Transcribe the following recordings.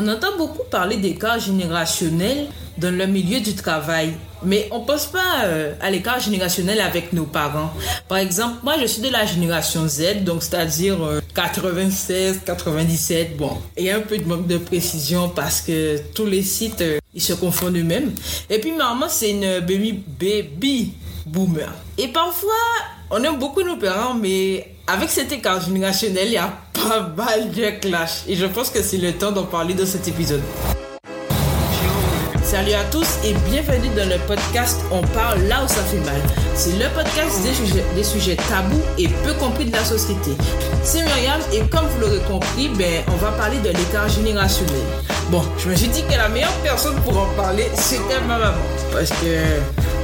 On entend beaucoup parler d'écart générationnel dans le milieu du travail, mais on pense pas euh, à l'écart générationnel avec nos parents. Par exemple, moi je suis de la génération Z, donc c'est-à-dire 96, 97. Bon, il y a un peu de manque de précision parce que tous les sites euh, ils se confondent eux-mêmes. Et puis maman c'est une baby baby boomer. Et parfois on aime beaucoup nos parents, mais avec cet écart générationnel, il y a pas mal de clash. Et je pense que c'est le temps d'en parler dans cet épisode. Salut à tous et bienvenue dans le podcast On parle là où ça fait mal. C'est le podcast des sujets, tabous et peu compris de la société. C'est Myriam et comme vous l'aurez compris, ben, on va parler de l'écart générationnel. Bon, je me suis dit que la meilleure personne pour en parler, c'était ma maman. Parce que,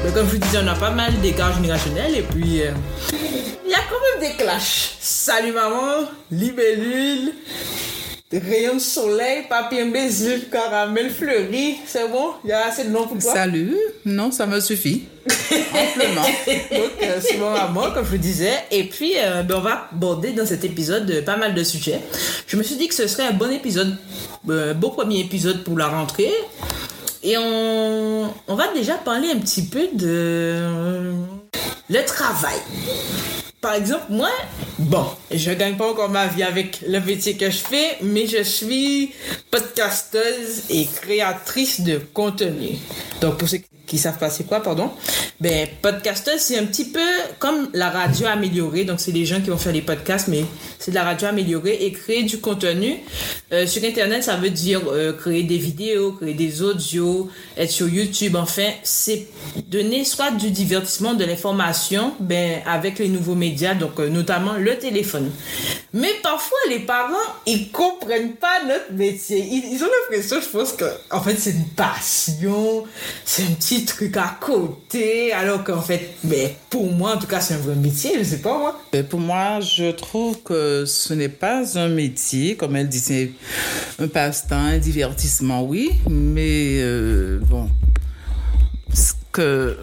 ben, comme je vous disais, on a pas mal d'écart générationnel et puis... euh, il y a quand même des clashs. Salut maman, libellule, rayon de soleil, papier imbécile, caramel fleuri. C'est bon? Il y a assez de noms pour toi? Salut, non, ça me suffit. Amplement. Donc, euh, c'est mon maman, comme je vous disais. Et puis, euh, ben, on va aborder dans cet épisode euh, pas mal de sujets. Je me suis dit que ce serait un bon épisode, euh, beau premier épisode pour la rentrée. Et on, on va déjà parler un petit peu de le travail. Par exemple, moi, bon, je gagne pas encore ma vie avec le métier que je fais, mais je suis podcasteuse et créatrice de contenu. Donc, pour ceux qui savent pas c'est quoi, pardon, ben, c'est un petit peu comme la radio améliorée. Donc, c'est des gens qui vont faire des podcasts, mais c'est de la radio améliorée et créer du contenu. Euh, sur Internet, ça veut dire euh, créer des vidéos, créer des audios, être sur YouTube. Enfin, c'est donner soit du divertissement, de l'information, ben, avec les nouveaux médias, donc euh, notamment le téléphone. Mais parfois, les parents, ils comprennent pas notre métier. Ils, ils ont l'impression, je pense que, en fait, c'est une passion, c'est un petit truc à côté, alors qu'en fait, ben, pour moi, en tout cas, c'est un vrai métier, je sais pas moi. Mais pour moi, je trouve que ce n'est pas un métier, comme elle dit, c'est un passe-temps, un divertissement, oui, mais euh, bon, que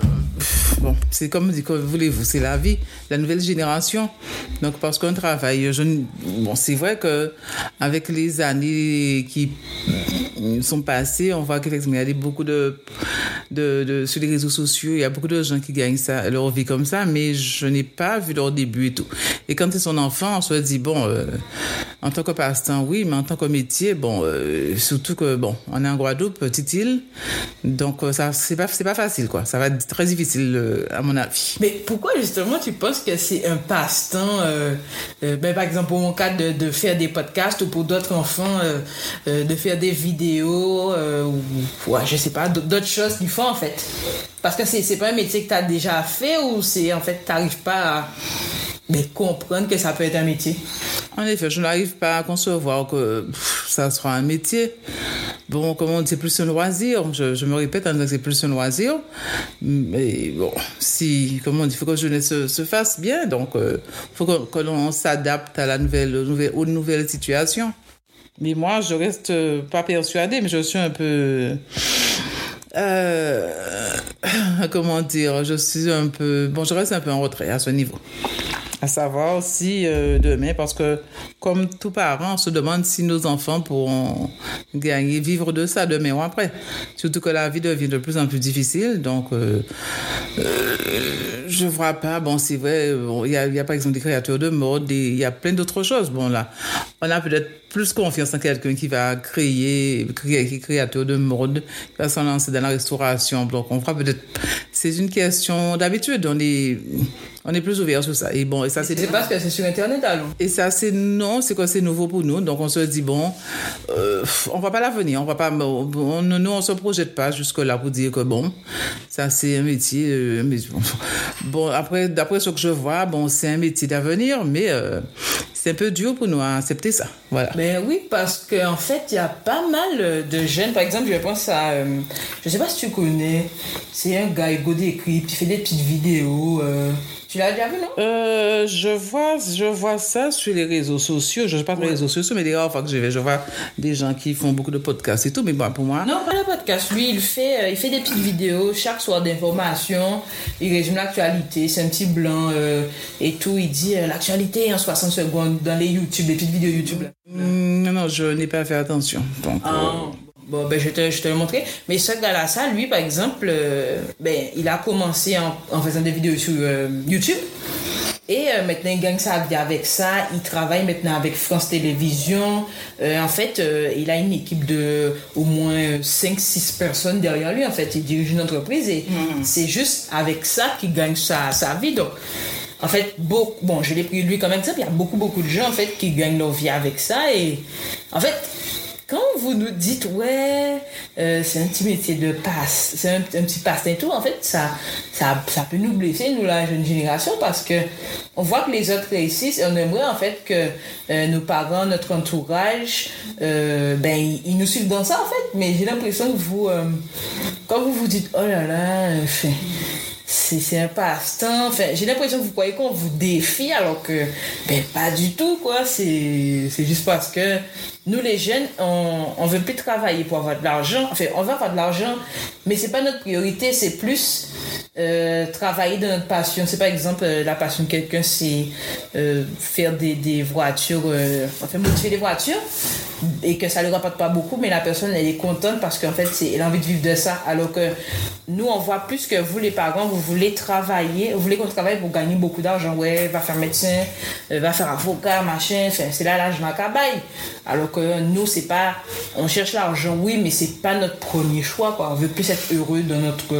bon, c'est comme dit, comme voulez-vous, c'est la vie, la nouvelle génération. Donc parce qu'on travaille, je, bon, c'est vrai que avec les années qui sont passées, on voit qu'effectivement il y a beaucoup de, de, de sur les réseaux sociaux, il y a beaucoup de gens qui gagnent ça, leur vie comme ça, mais je n'ai pas vu leur début et tout. Et quand c'est son enfant, on se dit bon, euh, en tant que passe-temps, oui, mais en tant que métier, bon, euh, surtout que bon, on est en Guadeloupe, petite île, donc euh, ça c'est pas c'est pas facile quoi. Ça va être très difficile euh, à mon avis. Mais pourquoi justement tu penses que c'est un passe-temps, euh, euh, ben, par exemple pour mon cas de, faire des podcasts ou pour d'autres enfants de faire des vidéos ou ouais, je sais pas, d'autres choses qu'ils font en fait? Parce que c'est pas un métier que tu as déjà fait ou c'est en fait t'arrives pas à ben, comprendre que ça peut être un métier. En effet, je n'arrive pas à concevoir que ça sera un métier. Bon, comment on dit, plus un loisir. Je, je me répète que c'est plus un loisir. Mais bon, si, comment on dit, il faut que la jeunesse se, se fasse bien. Donc, il faut que, l'on s'adapte à la nouvelle, aux nouvelles, aux nouvelles situations. Mais moi, je reste euh, pas persuadée, mais je suis un peu... Euh, comment dire, je suis un peu... Bon, je reste un peu en retrait à ce niveau. À savoir aussi euh, demain, parce que comme tout parent, on se demande si nos enfants pourront gagner, vivre de ça demain ou après. Surtout que la vie devient de plus en plus difficile, donc euh, euh, je vois pas. Bon, c'est vrai, bon, il y, a, y a par exemple des créateurs de mode, il y a plein d'autres choses. Bon là, on a peut-être plus confiance en quelqu'un qui va créer, créer, qui est créateur de mode, qui va s'en lancer dans la restauration. Donc on fera peut-être. C'est une question d'habitude. On est, on est plus ouvert sur ça. Et bon, et ça c'est. C'est parce que c'est sur internet alors. Et ça, c'est non, c'est quoi, c'est nouveau pour nous. Donc, on se dit, bon, euh, on voit pas l'avenir, on va pas, bon, nous, nous, on se projette pas jusque-là pour dire que bon, ça, c'est un métier, euh, mais bon, bon, après, d'après ce que je vois, bon, c'est un métier d'avenir, mais euh, c'est un peu dur pour nous à accepter ça. Voilà. Ben oui, parce qu'en en fait, il y a pas mal de jeunes. Par exemple, je pense à. euh, je sais pas si tu connais. C'est un gars, Hugo Décrypte, il fait des petites vidéos. euh, tu l'as déjà vu, non? Euh, je vois, je vois ça sur les réseaux sociaux. Je ne sais pas les réseaux sociaux, mais des rares fois que je vais, je vois des gens qui font beaucoup de podcasts et tout. Mais bon, pour moi, Non, pas le podcast. Lui, il fait, euh, il fait des petites vidéos chaque soir d'informations. Il résume l'actualité. C'est un petit blanc euh, et tout. Il dit l'actualité en 60 secondes dans les YouTube, les petites vidéos YouTube. là. Hmm, non, non, je n'ai pas fait attention. Donc, Ah, euh, Bon, ben, je te, je te le montrer. Mais ce gars-là, ça, lui, par exemple, euh, ben, il a commencé en, en faisant des vidéos sur euh, YouTube. Et euh, maintenant, il gagne sa vie avec ça. Il travaille maintenant avec France Télévisions. En fait, il a une équipe de au moins 5-6 personnes derrière lui. En fait, il dirige une entreprise et c'est juste avec ça qu'il gagne sa, sa vie. Donc, en fait, beaucoup, bon, je l'ai pris lui comme exemple. Il y a beaucoup, beaucoup de gens, en fait, qui gagnent leur vie avec ça. Et en fait, quand vous nous dites, ouais, euh, c'est un petit métier de passe, c'est un, petit passe-temps et tout, en fait, ça, ça, ça peut nous blesser, nous, la jeune génération, parce que on voit que les autres réussissent et on aimerait, en fait, que euh, nos parents, notre entourage, euh, ben, ils, ils nous suivent dans ça, en fait. Mais j'ai l'impression que vous, quand vous vous dites, oh là là, fait, c'est un passe-temps. Enfin, j'ai l'impression que vous croyez qu'on vous défie alors que ben pas du tout quoi. C'est juste parce que nous les jeunes, on on veut plus travailler pour avoir de l'argent. Enfin, on veut avoir de l'argent, mais c'est pas notre priorité. C'est plus euh, travailler de notre passion. C'est par exemple euh, la passion de quelqu'un, c'est euh, faire des, des voitures, enfin modifier des voitures et que ça ne rapporte pas beaucoup, mais la personne elle est contente parce qu'en fait elle a envie de vivre de ça. Alors que nous on voit plus que vous les parents, vous voulez travailler, vous voulez qu'on travaille pour gagner beaucoup d'argent. Ouais, va faire médecin, euh, va faire avocat, machin. C'est là l'âge macabaye. Alors que nous c'est pas, on cherche l'argent, oui, mais c'est pas notre premier choix quoi. On veut plus être heureux dans notre,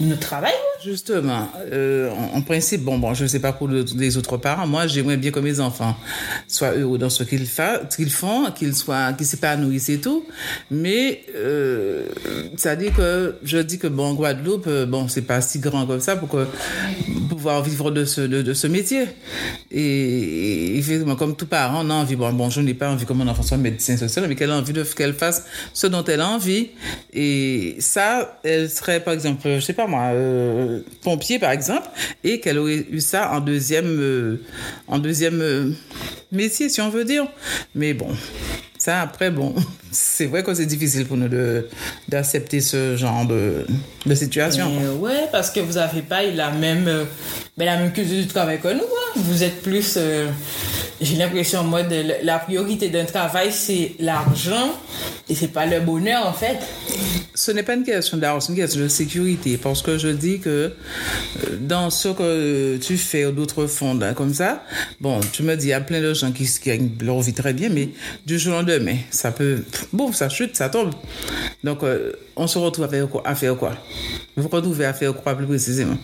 notre travail. Justement, euh, en, principe, bon, bon, je ne sais pas pour le- les autres parents. Moi, j'aimerais bien que mes enfants soient heureux dans ce qu'ils fa- qu'ils font, qu'ils soient, qu'ils s'épanouissent et tout. Mais euh, ça dit que je dis que bon, Guadeloupe, euh, bon, c'est pas si grand comme ça pour pouvoir vivre de ce métier. Et, effectivement, comme tout parent, on a envie. Bon, bon, je n'ai pas envie que mon enfant soit médecin social, mais qu'elle a envie qu'elle fasse ce dont elle a envie. Et ça, elle serait, par exemple, je sais pas moi, euh, pompier par exemple, et qu'elle aurait eu ça en deuxième, euh, en deuxième métier, si on veut dire. Mais bon, ça après, bon, c'est vrai que c'est difficile pour nous de d'accepter ce genre de, de situation. quoi. Euh, ouais, parce que vous avez pas la même, euh, ben, la même culture du travail que nous. Vous êtes plus, euh, j'ai l'impression en mode, euh, la priorité d'un travail c'est l'argent et c'est pas le bonheur en fait. Ce n'est pas une question d'argent, c'est une question de sécurité. Parce que je dis que dans ce que tu fais ou d'autres fonds là, comme ça, bon, tu me dis, il y a plein de gens qui, qui gagnent leur vie très bien, mais du jour au lendemain, ça peut, bon, ça chute, ça tombe. Donc, euh, on se retrouve à faire quoi, vous retrouvez à faire quoi plus précisément?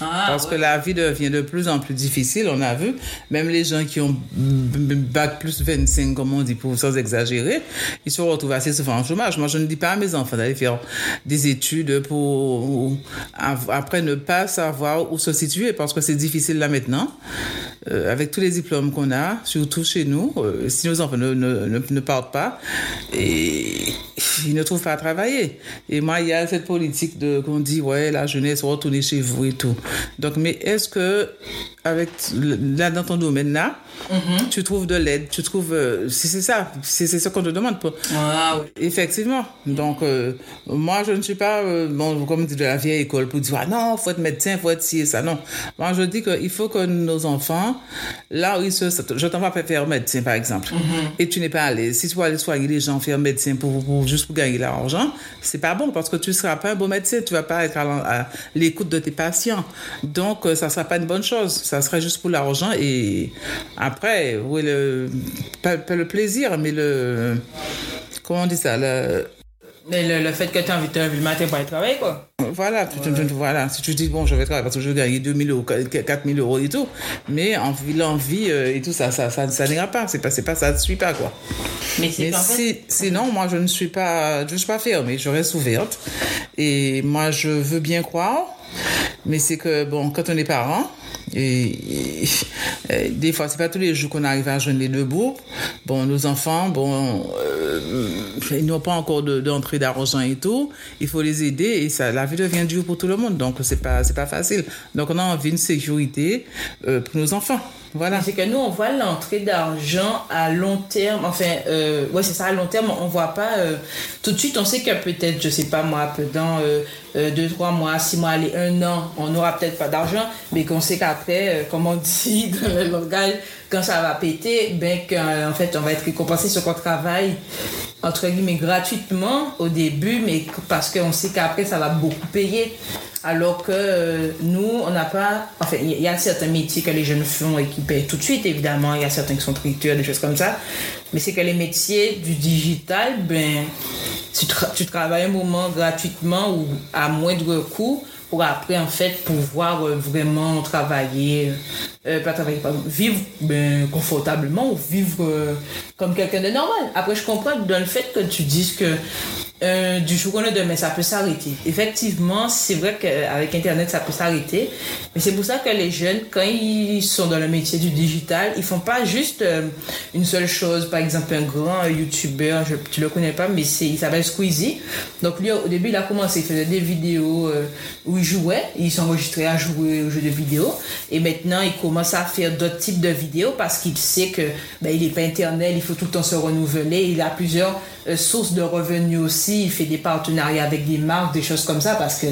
Ah, Parce que la vie devient de plus en plus difficile, on a vu. Même les gens qui ont bac plus 25, comme on dit, pour, sans exagérer, ils se retrouvent assez souvent en chômage. Moi, je ne dis pas à mes enfants d'aller faire des études pour après ne pas savoir où se situer parce que c'est difficile là maintenant. Euh, avec tous les diplômes qu'on a, surtout chez nous, euh, si nos enfants ne, ne, ne, ne partent pas, et ils ne trouvent pas à travailler. Et moi, il y a cette politique de qu'on dit ouais, la jeunesse retournez chez vous et tout. Donc, mais est-ce que avec là dans ton domaine là, tu trouves de l'aide, tu trouves euh, si c'est ça, c'est c'est ce qu'on te demande pour. Ah, oui. Effectivement. Donc, euh, moi, je ne suis pas, euh, bon, comme dit de la vieille école pour dire, ah non, faut être médecin, faut être ci et ça. Non. Moi, je dis qu'il faut que nos enfants, là où ils se, je t'envoie faire médecin, par exemple, et tu n'es pas allé. Si tu vas aller soigner les gens, faire médecin pour, pour- juste pour gagner l'argent, c'est pas bon parce que tu seras pas un bon médecin. Tu vas pas être à l'écoute de tes patients. Donc, euh, ça sera pas une bonne chose. Ça serait juste pour l'argent et après, oui, le, pas, pas le plaisir, mais le, comment on dit ça, le, Mais le, le fait que tu as envie de le matin pour aller travailler quoi. voilà, tu, tu- tu- voilà, si tu dis, bon, je vais travailler parce que je vais gagner 2000 euros, 4000 euros et tout, mais envie, l'envie euh, et tout ça, ça, ça, ça n'ira pas, c'est pas, c'est pas, ça ne suit pas, quoi. Mais fait, si, sinon, moi, je ne suis pas, je suis pas fermée, je reste ouverte. Et moi, je veux bien croire, mais c'est que, bon, quand on est parent, et, des fois, c'est pas tous les jours qu'on arrive à joindre les deux bouts. Bon, nos enfants, bon, euh, ils n'ont pas encore de- d'entrée d'argent et tout. Il faut les aider et ça, la vie devient dure pour tout le monde. Donc, c'est pas, pas facile. Donc, on a envie d'une sécurité euh, pour nos enfants. Voilà. C'est que nous, on voit l'entrée d'argent à long terme. Enfin, euh, ouais, c'est ça, à long terme, on voit pas euh, tout de suite. On sait que peut-être, je sais pas moi, dans euh, euh, deux, trois mois, six mois, allez, un an, on n'aura peut-être pas d'argent, mais qu'on sait qu'après, euh, comme on dit dans le langage, quand ça va péter, ben qu'en fait, on va être récompensé sur qu'on travaille entre guillemets gratuitement au début, mais parce qu'on sait qu'après, ça va beaucoup payer. Alors que euh, nous, on n'a pas. Enfin, il y a certains métiers que les jeunes font et qui payent tout de suite, évidemment. Il y a certains qui sont traducteurs, des choses comme ça. Mais c'est que les métiers du digital, ben, tu, tra- tu travailles un moment gratuitement ou à moindre coût pour après, en fait, pouvoir euh, vraiment travailler, euh, pas travailler, vivre ben, confortablement ou vivre comme quelqu'un de normal. Après, je comprends dans le fait que tu dises que euh, du jour au lendemain, ça peut s'arrêter. Effectivement, c'est vrai qu'avec Internet, ça peut s'arrêter. Mais c'est pour ça que les jeunes, quand ils sont dans le métier du digital, ils font pas juste euh, une seule chose. Par exemple, un grand euh, YouTuber, je, tu le connais pas, mais il s'appelle Squeezie. Donc lui, au début, il a commencé, il faisait des vidéos euh, où il jouait, il s'enregistrait à jouer aux jeux de vidéo. Et maintenant, il commence à faire d'autres types de vidéos parce qu'il sait que ben, il est pas Internet, il faut tout le temps se renouveler. Il a plusieurs euh, sources de revenus aussi. Il fait des partenariats avec des marques, des choses comme ça parce que,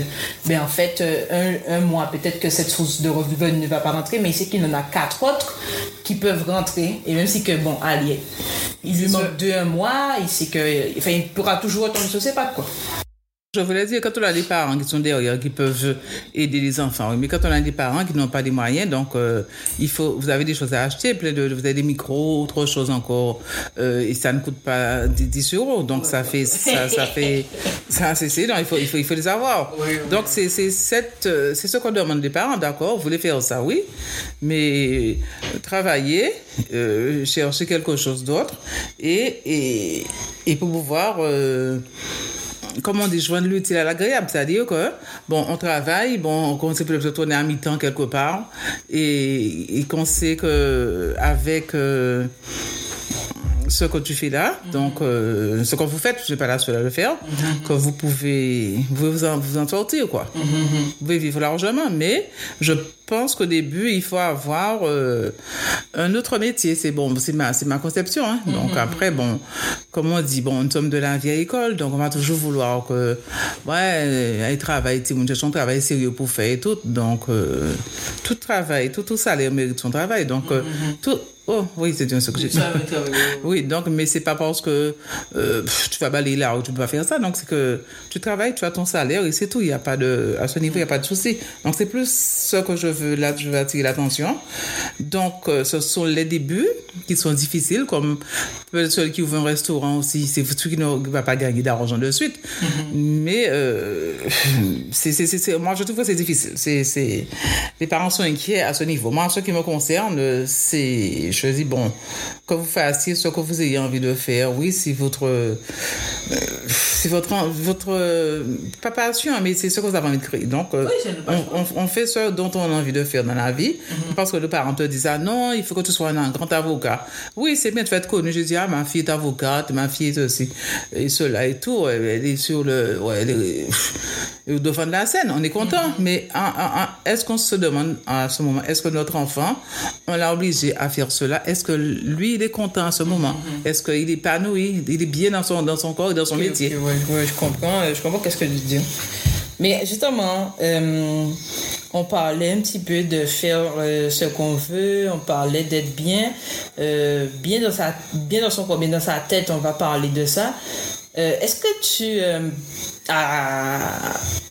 ben en fait, euh, un, un mois, peut-être que cette source de revenus ne va pas rentrer, mais il sait qu'il en a quatre autres qui peuvent rentrer. Et même si que, bon, allez, il lui manque deux, un mois, il sait que, enfin, il pourra toujours retomber sur ses pattes, quoi. Je voulais dire, quand on a des parents qui sont derrière, qui peuvent aider les enfants, oui, mais quand on a des parents qui n'ont pas des moyens, donc euh, il faut, vous avez des choses à acheter, plein de, vous avez des micros, autre chose encore, euh, et ça ne coûte pas 10 10 euros, donc ça fait, ça, ça fait, ça c'est, donc il faut, il faut, il faut les avoir. Donc c'est, c'est cette, euh, c'est ce qu'on demande des parents, d'accord, vous voulez faire ça, oui, mais travailler, euh, chercher quelque chose d'autre, et, et, et pour pouvoir comment on dit, joindre l'utile à l'agréable. C'est-à-dire que, bon, on travaille, bon, on sait peut-être tourner à mi-temps quelque part, et, et qu'on sait que avec euh, ce que tu fais là, donc euh, ce que vous faites, je n'ai pas la seule à le faire, que vous pouvez, vous pouvez vous en, vous en sortir, quoi. Vous pouvez vivre largement, mais je pense qu'au début, il faut avoir euh, un autre métier. C'est bon, c'est ma, ma conception. Hein. Donc après, bon, comme on dit, bon, nous sommes de la vieille école, donc on va toujours vouloir que, ouais, elle travaille, tu cherche un travail sérieux pour faire et tout. Donc, euh, tout travail, tout, tout salaire mérite son travail. Donc, euh, tout, Oh, oui, c'est bien ce que j'ai dit. Oui, donc, mais c'est pas parce que euh, tu vas balayer là ou tu peux pas faire ça. Donc, c'est que tu travailles, tu as ton salaire et c'est tout. Il y a pas de, à ce niveau, il n'y a pas de souci. Donc, c'est plus ce que je veux, là, je veux attirer l'attention. Donc, euh, ce sont les débuts qui sont difficiles, comme celui qui ouvre un restaurant aussi, c'est celui qui ne va pas gagner d'argent de suite. Mais, euh, c'est, moi, je trouve que c'est difficile. C'est, les parents sont inquiets à ce niveau. Moi, ce qui me concerne, euh, c'est, je dis, bon, que vous fassiez ce que vous ayez envie de faire. Oui, si votre, euh, c'est votre, votre, euh, pas passion, mais c'est ce que vous avez envie de créer. Donc, euh, Oui, on fait ce dont on a envie de faire dans la vie. Parce que le parent te dit, ah non, il faut que tu sois un grand avocat. Oui, c'est bien de faire connu. Je dis, ah, ma fille est avocate, ma fille est aussi, et cela et tout. Elle, est sur le, ouais, elle est, au devant de la scène. On est content. Mais en- en- en- est-ce qu'on se demande à ce moment, est-ce que notre enfant, on l'a obligé à faire cela? Est-ce que lui, il est content à ce moment? Est-ce qu'il est épanoui? Il est bien dans son, dans son corps et dans son métier? Ok, ouais, ouais, je comprends, je comprends qu'est-ce que tu dire. Mais justement, euh, on parlait un petit peu de faire euh, ce qu'on veut, on parlait d'être bien, euh, bien dans sa, bien dans son corps, bien dans sa tête. On va parler de ça. Est-ce que tu,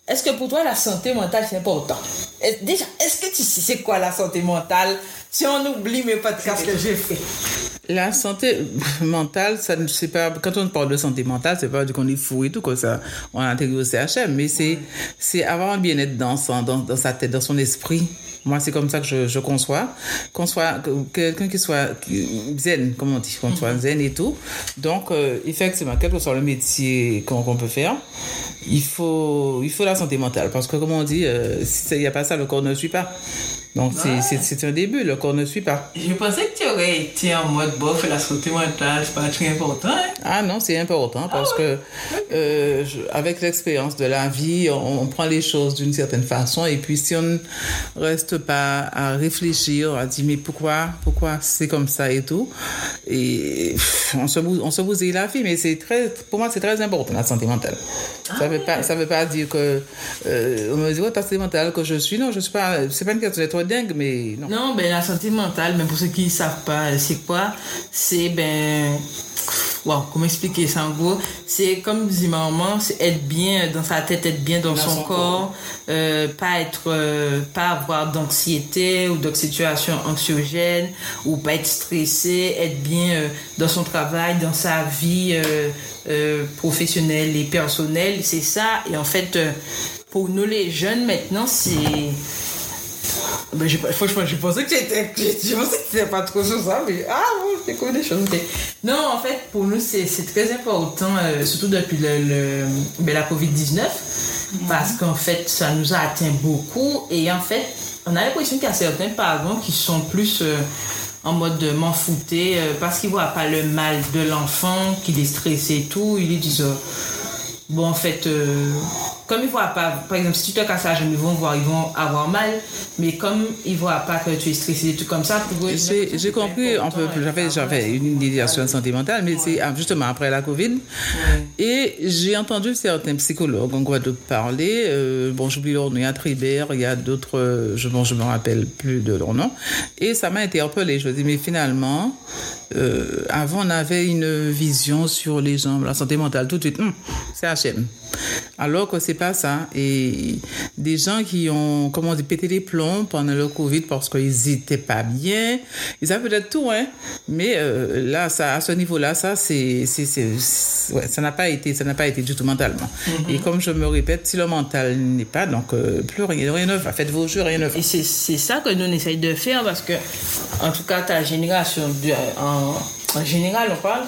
est-ce que pour toi la santé mentale c'est important? Est- Déjà, est-ce que tu sais c'est quoi la santé mentale? Si on oublie mes podcasts que j'ai fait. La santé mentale, ça ne c'est pas quand on parle de santé mentale, c'est pas du qu'on est fou et tout que ça on intègre au CHM, mais c'est c'est avoir un bien-être dans son dans, dans sa tête, dans son esprit. Moi, c'est comme ça que je, je conçois. Qu'on soit que- quelqu'un qui soit zen, comme on dit, qu'on soit zen et tout. Donc, euh, effectivement, quel que soit le métier qu'on peut faire, il faut, il faut la santé mentale. Parce que, comme on dit, euh, s'il n'y a pas ça, le corps ne suit pas. Donc, c'est c'est un début, le corps ne suit pas. Je pensais que tu aurais été en mode bof, la santé mentale, c'est pas très important. hein? Ah non, c'est important parce que euh, je- avec l'expérience de la vie, on, on prend les choses d'une certaine façon et puis si on ne reste pas à réfléchir, à dire mais pourquoi, pourquoi c'est comme ça et tout, et on se on se bousille la vie, mais c'est très, pour moi c'est très important la santé mentale. ça veut pas, ça veut pas dire que euh, on me dit ouais ta santé mentale que je suis, non je suis pas, c'est pas une question d'être dingue, mais non. Non, ben la santé mentale, ben, pour ceux qui ne savent pas, c'est quoi C'est ben. Wow, comment expliquer ça en gros? C'est comme dit maman, c'est être bien dans sa tête, être bien dans, Dans son, son corps, corps. euh, pas être, euh, pas avoir d'anxiété ou de situation anxiogène ou pas être stressé, être bien euh, dans son travail, dans sa vie professionnelle et personnelle, c'est ça. Et en fait, pour nous les jeunes maintenant, c'est j'ai pas- franchement, j'ai pensé que j'ai pensé que pas trop sur ça, mais ah bon, je découvre des choses. Non, en fait, pour nous, c'est, c'est très important, euh, surtout depuis le, le- ben, la COVID-19, parce qu'en fait, ça nous a atteint beaucoup, et en fait, on a l'impression qu'il y a certains parents qui sont plus euh, en mode de m'en fouter, euh, parce qu'ils voient pas le mal de l'enfant, qu'il est stressé et tout, ils lui disent, euh, Bon, en fait, euh, comme ils voient pas, par exemple, si tu te casses la jambe, ils vont voir, ils vont avoir mal, mais comme ils voient pas que tu es stressé, des trucs comme ça, pour eux, J'ai compris un peu plus. J'avais, j'avais une idée sur la santé mentale, mais c'est ah, justement après la Covid. Et j'ai entendu certains psychologues en Guadeloupe parler. euh, bon, j'oublie leur nom. Il y a Tribert, il y a d'autres. euh, Je, bon, je me rappelle plus de leur nom. Et ça m'a interpellée. Je me dis, mais finalement, euh, avant, on avait une vision sur les gens, la santé mentale, tout de suite. Hum, c'est HM. Alors que c'est pas ça. Et des gens qui ont, comment dit, pété les plombs pendant le Covid parce qu'ils étaient pas bien. Ils avaient peut-être tout, hein. Mais euh, là, ça, à ce niveau-là, ça, c'est, ouais, ça n'a pas été, ça n'a pas été du tout mentalement. Et comme je me répète, si le mental n'est pas, donc euh, plus rien, rien ne va. Faites vos jeux, rien ne va. Et c'est c'est ça que nous on essaye de faire parce que, en tout cas, ta génération, en, en général, on parle,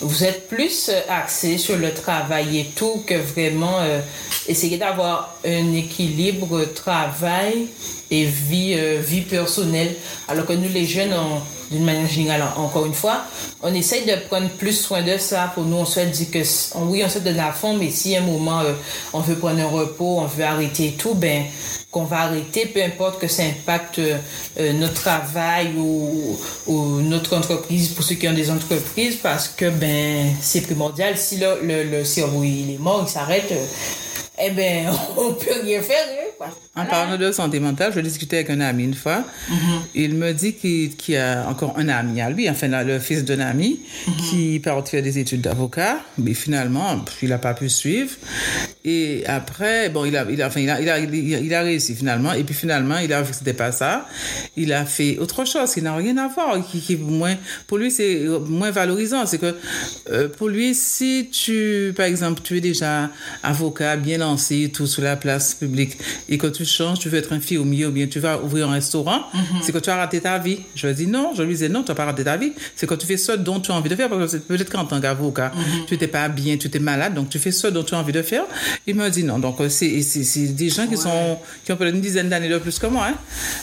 vous êtes plus euh, axé sur le travail et tout que vraiment euh, essayer d'avoir un équilibre travail et vie, euh, vie personnelle. Alors que nous, les jeunes, on- d'une manière générale, en- encore une fois, on essaye de prendre plus soin de ça. Pour nous, on se dit que, oui, on se donne à fond, mais si à un moment, euh, on veut prendre un repos, on veut arrêter tout, ben, qu'on va arrêter, peu importe que ça impacte euh, euh, notre travail ou, ou notre entreprise, pour ceux qui ont des entreprises, parce que ben c'est primordial. Si le, le, le cerveau il est mort, il s'arrête, euh, eh ben on peut rien faire. hein, quoi. En parlant de santé mentale, je discutais avec un ami une fois. Il me dit qu'il qu'il a encore un ami à lui, enfin le fils d'un ami, qui part faire des études d'avocat, mais finalement, il n'a pas pu suivre. Et après, bon, il a, il a, enfin, il a, il a, il réussi finalement. Et puis finalement, il a vu que c'était pas ça. Il a fait autre chose qui n'a rien à voir, qui, qui moins, pour lui, c'est moins valorisant. C'est que euh, pour lui, si tu, par exemple, tu es déjà avocat, bien lancé, tout sur la place publique, et que tu changes, tu veux être infirmier ou bien tu vas ouvrir un restaurant, c'est que tu as raté ta vie. Je lui dis non, je lui disais non, tu n'as pas raté ta vie. C'est que tu fais ce dont tu as envie de faire, parce que peut-être qu'en tant qu'avocat, tu n'étais pas bien, tu étais malade, donc tu fais ce dont tu as envie de faire. Il me dit non. Donc, euh, c'est des gens qui, sont, qui ont peut-être une dizaine d'années de plus que moi, hein,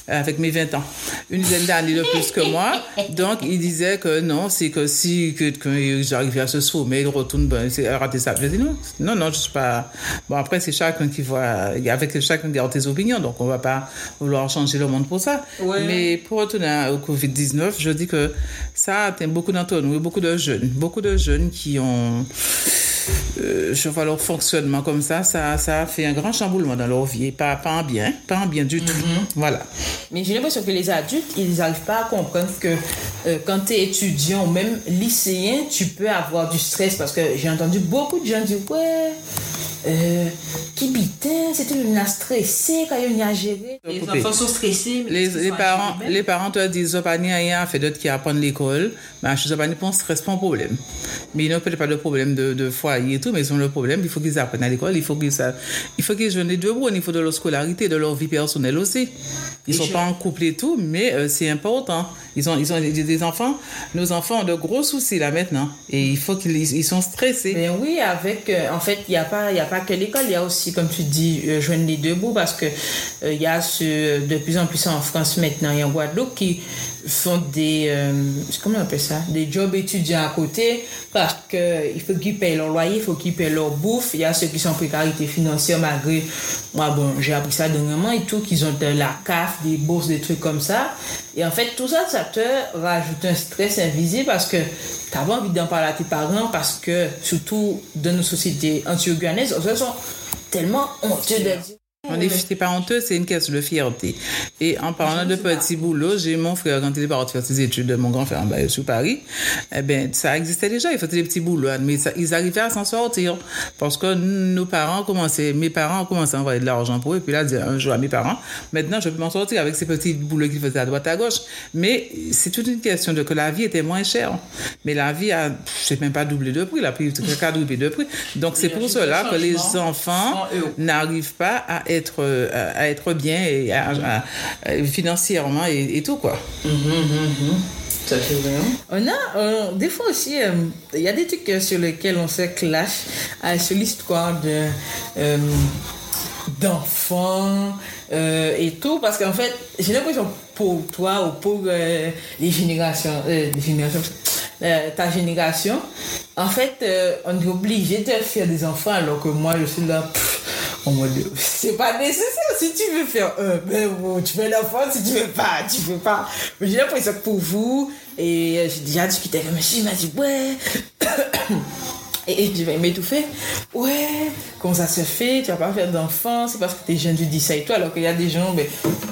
avec mes 20 ans. Une dizaine d'années de plus que moi. Donc, il disait que non, c'est que si que, que j'arrive à se sauver, il retourne, ben, c'est à rater ça. Je dis non, non, non, je suis pas. Bon, après, c'est chacun qui voit, avec chacun garde tes opinions, donc on va pas vouloir changer le monde pour ça. Mais pour retourner au Covid-19, je dis que ça atteint beaucoup d'entre nous, beaucoup de jeunes, beaucoup de jeunes qui ont euh, je vois leur fonctionnement comme ça, ça, ça a fait un grand chamboulement dans leur vie. Et Pas, pas en bien, pas en bien du tout. Voilà. Mais j'ai l'impression que les adultes, ils n'arrivent pas à comprendre que euh, quand tu es étudiant ou même lycéen, tu peux avoir du stress parce que j'ai entendu beaucoup de gens dire Ouais, euh, qui bitin, c'était une a stressé quand il y a géré. Les Coupé. enfants sont stressés. Les, les sont parents, les parents te disent, pas ni rien, fait d'autres qui apprennent l'école, mais je sais pas, ni pour stress, pas un problème. Mais ils n'ont peut-être pas de problème de, de foyer et tout, mais ils ont le problème, il faut qu'ils apprennent à l'école, il faut qu'ils il faut qu'ils jouent les deux bouts au niveau de leur scolarité, de leur vie personnelle aussi. Ils Et sont je- pas en couple et tout, mais euh, c'est important. Ils ont, ils ont des, des enfants, nos enfants ont de gros soucis là maintenant. Et il faut qu'ils ils sont stressés. Ben oui, avec, euh, en fait, il n'y a, pas- il y a pas que l'école, il y a aussi, comme tu dis, euh, joindre les deux bouts parce que euh, il y a ce, de plus en plus en France maintenant et en Guadeloupe qui font des euh, comment on appelle ça? Des jobs étudiants à côté parce que il faut qu'ils payent leur loyer il faut qu'ils payent leur bouffe. Il y a ceux qui sont en précarité financière malgré moi bon j'ai appris ça dernièrement et tout qu'ils ont de la CAF des bourses des trucs comme ça. Et en fait tout ça ça te rajoute un stress invisible parce que tu pas envie d'en parler à tes parents parce que surtout dans nos sociétés anti-uganaises ils sont tellement honteux d'être on est pas honteux, c'est une question de fierté. Et en parlant de petits boulots, j'ai mon frère, quand il est parti faire ses études, mon grand frère, ben, sur Paris, eh ben, ça existait déjà, il faisait des petits boulots, mais ils arrivaient à s'en sortir. Parce que nos parents commençaient, mes parents ont commencé à envoyer de l'argent pour eux, et puis là, un jour à mes parents, maintenant, je peux m'en sortir avec ces petits boulots qu'ils faisaient à droite, à gauche. Mais c'est toute une question de que la vie était moins chère. Mais la vie a, je sais même pas doublé de prix, la prix, doublé de prix. Donc, c'est pour cela que les enfants n'arrivent pas à être, euh, à être bien et financièrement et, tout, quoi. Ça fait vrai. On a, euh, des fois aussi, euh, il y a des trucs sur lesquels on se clash sur l'histoire de d'enfants et tout, parce qu'en fait, j'ai l'impression pour toi ou pour les générations, les générations ta génération, en fait, on est obligé de faire des enfants alors que moi, je suis là en mode c'est pas nécessaire si tu veux faire un. Ben bon, tu fais l'enfant si tu veux pas tu veux pas. Mais j'ai l'impression que pour vous et euh, j'ai déjà discuté avec monsieur il m'a dit ouais et, je vais m'étouffer. Ouais comment ça se fait? Tu vas pas faire d'enfant c'est parce que t'es jeune tu dis ça. Et toi alors qu'il y a des gens ben,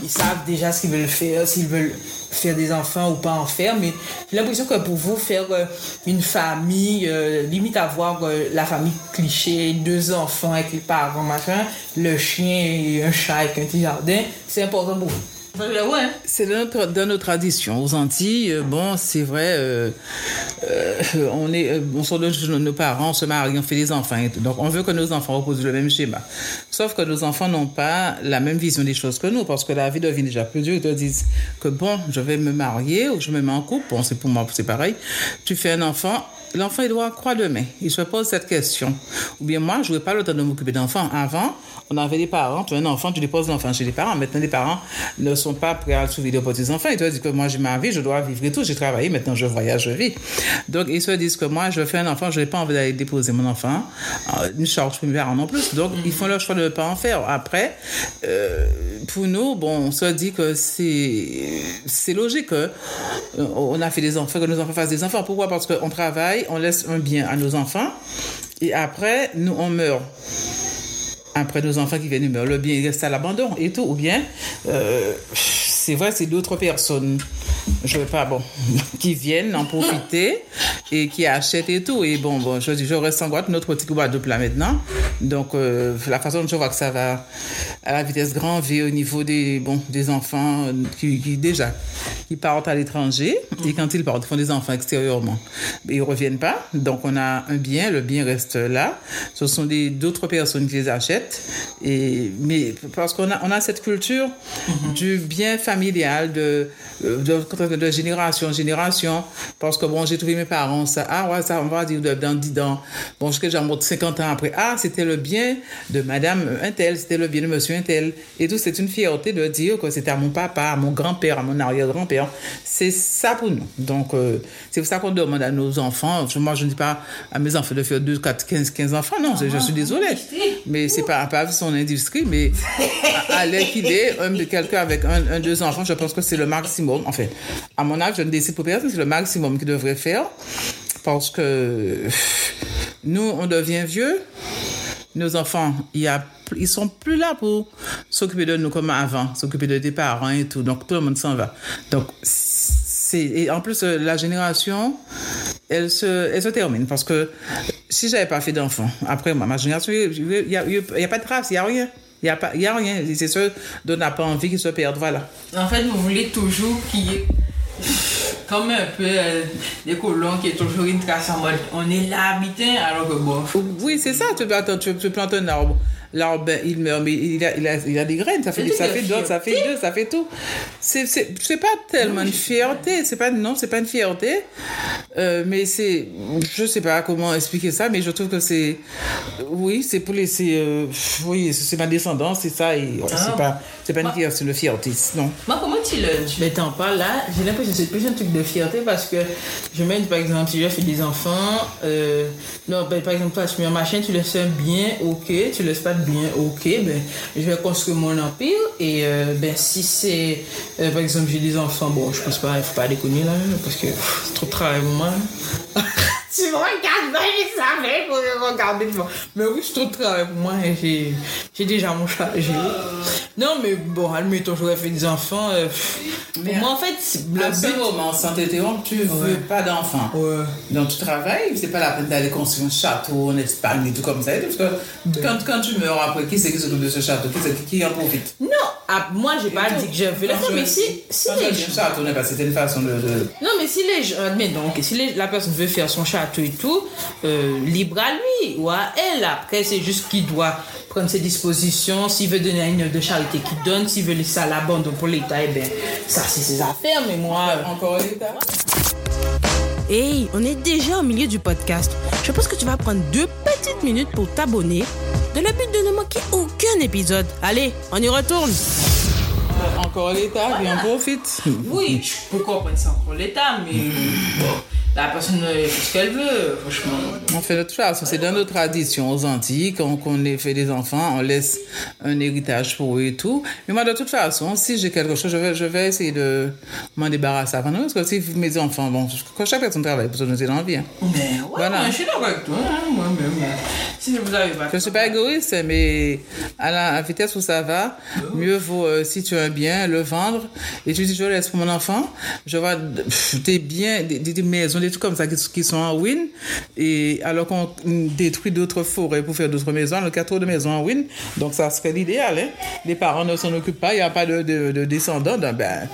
ils savent déjà ce qu'ils veulent faire s'ils veulent faire des enfants ou pas en faire, mais j'ai l'impression que pour vous, faire euh, une famille, euh, limite avoir euh, la famille cliché, deux enfants avec les parents, machin, le chien et un chat avec un petit jardin, c'est important pour vous. C'est dans, nos traditions. Aux Antilles, bon, c'est vrai, on est, on sort de nos parents, on se marie, on fait des enfants. Donc, on veut que nos enfants reposent le même schéma. Sauf que nos enfants n'ont pas la même vision des choses que nous, parce que la vie devient déjà plus dure. Ils te disent que bon, je vais me marier ou je me mets en couple. Bon, c'est pour moi, c'est pareil. Tu fais un enfant, l'enfant, il doit croire demain. Il se pose cette question. Ou bien moi, je n'aurais pas le temps de m'occuper d'enfants. Avant, on avait des parents, tu as un enfant, tu déposes l'enfant chez les parents. Maintenant, les parents ne sont pas prêts à suivre de petits enfants. Ils te disent que moi, j'ai ma vie, je dois vivre et tout. J'ai travaillé, maintenant je voyage, je vis. Donc, ils se disent que moi, je fais un enfant, je n'ai pas envie d'aller déposer mon enfant. Une charge pour parents non plus. Donc, ils font le choix de ne pas en faire. Après, euh, pour nous, bon, on se dit que c'est, logique euh, a fait des enfants, que nos enfants fassent des enfants. Pourquoi? Parce qu'on travaille, on laisse un bien à nos enfants. Et après, nous, on meurt après nos enfants qui viennent meurent, le bien reste à l'abandon et tout, ou bien, euh, c'est vrai, c'est d'autres personnes, je veux pas, bon, qui viennent en profiter et qui achètent et tout. Et bon, bon je dis, je reste en boîte notre petit de plat maintenant. Donc, euh, la façon dont je vois que ça va à la vitesse grand V au niveau des, bon, des enfants qui, qui déjà, qui partent à l'étranger et quand ils partent, ils font des enfants extérieurement. Ils reviennent pas. Donc, on a un bien, le bien reste là. Ce sont d'autres personnes qui les achètent. Et, mais parce qu'on a, on a cette culture mm-hmm. du bien familial de, de, de, génération en génération. Parce que bon, j'ai trouvé mes parents, ça, ah ouais, ça, on va dire dans 10 ans. Bon, jusqu'à j'ai 50 ans après, ah, c'était le bien de madame un tel, c'était le bien de monsieur un tel. Et tout, c'est une fierté de dire que c'était à mon papa, à mon grand-père, à mon arrière-grand-père. C'est ça pour nous. Donc, euh, c'est pour ça qu'on demande à nos enfants. Moi, je ne dis pas à mes enfants de faire 2, 4, 15, 15 enfants. Non, je suis désolée. Mais c'est pas, pas son industrie, mais à, qu'il est, quelqu'un avec un, un, deux enfants, je pense que c'est le maximum. En fait, à mon âge, je ne décide pour personne, c'est le maximum qu'il devrait faire. Parce que nous, on devient vieux. Nos enfants, y ils sont plus là pour s'occuper de nous comme avant, s'occuper de des parents et tout. Donc, tout le monde s'en va. Donc, et en plus, euh, la génération, elle se, termine. Parce que si j'avais pas fait d'enfants, après moi, ma génération, il n'y a, a, pas de trace, il n'y a rien. Il n'y a, pas, y a rien. C'est dont on n'a pas envie qu'ils se perdent. Voilà. En fait, vous voulez toujours qu'il y ait comme un peu euh, des colons qui est toujours une trace en mode on est là habitant alors que bon. Oui, c'est ça. Tu, attends, tu, tu plantes un arbre l'arbre, ben, il meurt, mais il a, il a, il a des graines, ça fait, ça fait d'autres, ça fait deux, ça fait tout. C'est, c'est, c'est pas tellement une fierté, c'est pas, non, c'est pas une fierté, Euh, mais c'est, je sais pas comment expliquer ça, mais je trouve que c'est, oui, c'est pour laisser, euh, oui, c'est ma descendance, c'est ça, et ouais, Ah. c'est pas, c'est pas une question de fierté, non. Moi, comment tu le. Mais t'en parles là, j'ai l'impression que c'est plus un truc de fierté parce que je mets, par exemple, si j'ai fait des enfants, euh, non, ben, par exemple, toi, tu mets un machin, tu laisses un bien, ok, tu laisses pas de bien, ok, ben, je vais construire mon empire et, euh, ben, si c'est, euh, par exemple, j'ai des enfants, bon, je pense pas, il faut pas déconner là, parce que c'est trop de travail moi. tu me regardes bien, je savais pour me regarder devant. Mais oui, c'est trop de travail pour moi et j'ai, j'ai déjà mon chargé. Non, mais bon, admettons, j'aurais fait des enfants. euh, Mais moi, en fait, c'est- le À ce but. moment, sans t'interrompre, tu veux pas d'enfant. Ouais. Donc tu travailles, c'est pas la peine d'aller construire un château en Espagne et tout comme ça. Parce que quand, quand tu meurs après, qui c'est qui s'occupe de ce château? Qui c'est qui en profite? Non, ah, moi, j'ai pas dit que je veux le faire, mais si, si les gens. un château, pas, c'était une façon de. de- Non, mais si les gens. Mais donc, si les- la personne veut faire son château et tout, euh, libre à lui ou à elle. Après, c'est juste qu'il doit prendre ses dispositions. S'il veut donner à une œuvre de charité, qu'il donne. S'il veut laisser à l'abandon pour l'État, eh bien, ça, c'est ses affaires. Mais moi. euh, Encore l'État Hey, on est déjà au milieu du podcast. Je pense que tu vas prendre deux petites minutes pour t'abonner dans le but de ne manquer aucun épisode. Allez, on y retourne. Encore l'État, on profite. Oui, je peux comprendre ça pour l'État, mais bon, la personne fait ce qu'elle veut, franchement. On fait de toute façon, c'est dans nos traditions aux Antilles, quand on fait des enfants, on laisse un héritage pour eux et tout. Mais moi, de toute façon, si j'ai quelque chose, je vais, je vais essayer de m'en débarrasser avant. Parce que si mes enfants, bon, quand chaque personne travaille pour se donner l'envie. Hein. Mais ouais, Voilà. je suis d'accord avec toi, hein, moi-même. ouais. Si vous avez pas. Je suis pas égoïste, mais à la, vitesse où ça va, mieux vaut, euh, si tu as un bien, le vendre. Et tu dis, je le laisse pour mon enfant. Je vois pff, des biens, des- des maisons, des trucs comme ça qui, sont en ruine. Et alors qu'on détruit d'autres forêts pour faire d'autres maisons, a trop de maisons en ruine. Donc ça serait l'idéal. Hein? Les parents ne s'en occupent pas, il n'y a pas de descendants. donc, ben,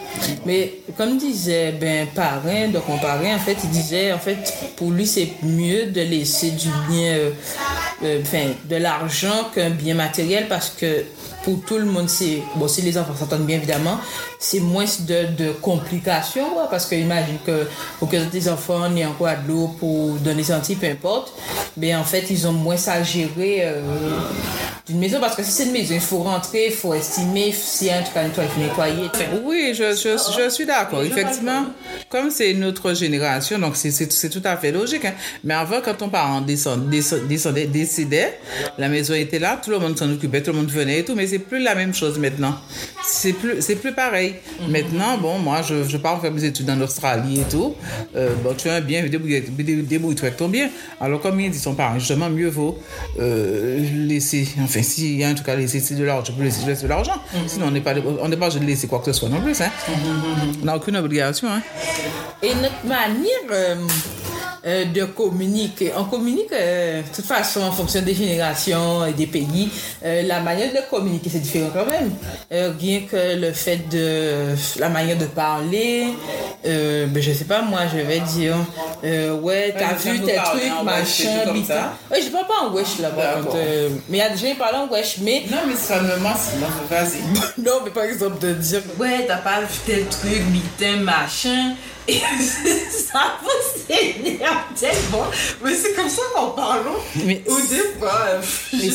Mais comme disait ben parrain, donc mon parrain en fait il disait en fait pour lui c'est mieux de laisser du bien, euh, euh, enfin de l'argent qu'un bien matériel parce que pour tout le monde c'est bon si les enfants s'entendent bien évidemment c'est moins de, de complications quoi, parce que imagine que pour que tes enfants nés en Guadeloupe ou dans les Antilles peu importe, ben en fait ils ont moins à gérer euh, d'une maison parce que si c'est une maison il faut rentrer, il faut estimer s'il y a un truc à nettoyer, il faut nettoyer. Oui, je, je, je suis d'accord. Effectivement, comme c'est une autre génération, donc c'est- tout à fait logique. hein. Mais avant, quand ton parent descend, descend- descendait, décédait, la maison était là, tout le monde s'en occupait, tout le monde venait et tout, mais c'est plus la même chose maintenant. C'est plus, c'est plus pareil. Maintenant, bon, moi, je, je pars faire mes études en Australie et tout. Euh, bon, tu as un bien, débrouille- dé- débrouille-toi avec ton bien. Alors, comme il dit son parent, justement, mieux vaut euh, laisser, enfin, s'il y a en tout cas laisser de l'argent, tu peux laisser, de l'argent. Sinon, on n'est pas, on n'est pas obligé de laisser quoi que ce soit non plus. Hein. On n'a aucune obligation. Hein. Et notre manière euh, euh, de communiquer, on communique euh, de toute façon en fonction des générations et des pays. Euh, la manière de communiquer, c'est différent quand même. Rien que le fait de la manière de parler, ben, je sais pas, moi je vais dire, ouais, t'as Ouais, vu ça tes trucs, wesh, machin, bita. ça. Ouais, je parle pas en wesh là, par D'accord. contre. euh, mais il y a des gens qui parlent en wesh, mais Non, mais seulement, sinon, vas-y. non, mais par exemple, de dire Ouais, t'as pas vu tel truc, mitin, machin. Et ça s'énerve tellement. Mais c'est comme ça qu'on parle. hein. Mais- Ou des fois. Mais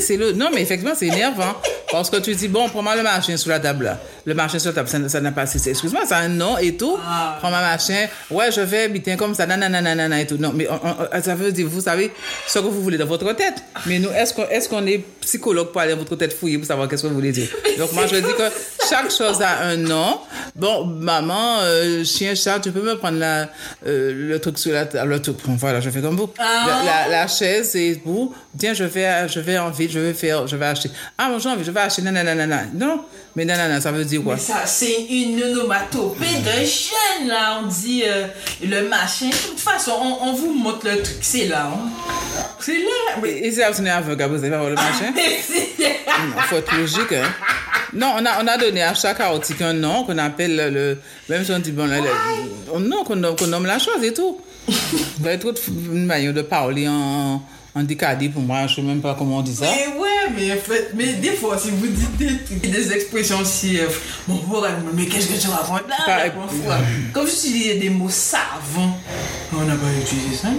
c'est, le... Non, mais effectivement, c'est énervant. Parce que tu dis, bon, prends-moi le machin sur la table. là. Le machin sur la table, ça, n'a pas... c'est- Excuse-moi, ça a un nom et tout. Ah. Prends ma machin. Ouais, je vais habiter comme ça, nanana, nanana et tout. Non, mais on- on- ça veut dire, vous savez ce que vous voulez dans votre tête. Mais nous, est-ce qu'on, est-ce qu'on est psychologue pour aller dans votre tête fouiller pour savoir qu'est-ce que vous voulez dire? Donc, moi, je dis que chaque chose a un nom. Bon, maman, euh, chien, tu peux me prendre la, euh, le truc sur la table. Le truc. Voilà, je fais comme vous. Ah. La- la, la chaise, c'est vous. Tiens, je vais, je vais en ville, je vais faire, je vais acheter. Ah, bon, j'ai envie, je vais acheter, nanana, nanana. Non, mais nanana, ça veut dire quoi? Mais ça, c'est une onomatopée de jeune, là. On dit euh, le machin. De toute façon, on, on vous montre le truc. C'est là. hein. C'est là. Mais, Et c'est un aveugle, vous avez pas le machin? mais c'est- Il faut être logique, hein. Non, on a, on a donné à chaque article un nom qu'on appelle le, même si on dit, bon, le, le- non, qu'on nomme, nomme la chose et tout. Vous avez trop une manière de parler en, en décadé pour moi, je sais même pas comment on dit ça. Mais ouais, mais en fait, mais des fois, si vous dites des, des expressions si, euh, bon, voilà, mais qu'est-ce que tu racontes? Là, fois Comme si tu disais des mots savants, On n'a pas utilisé ça, non?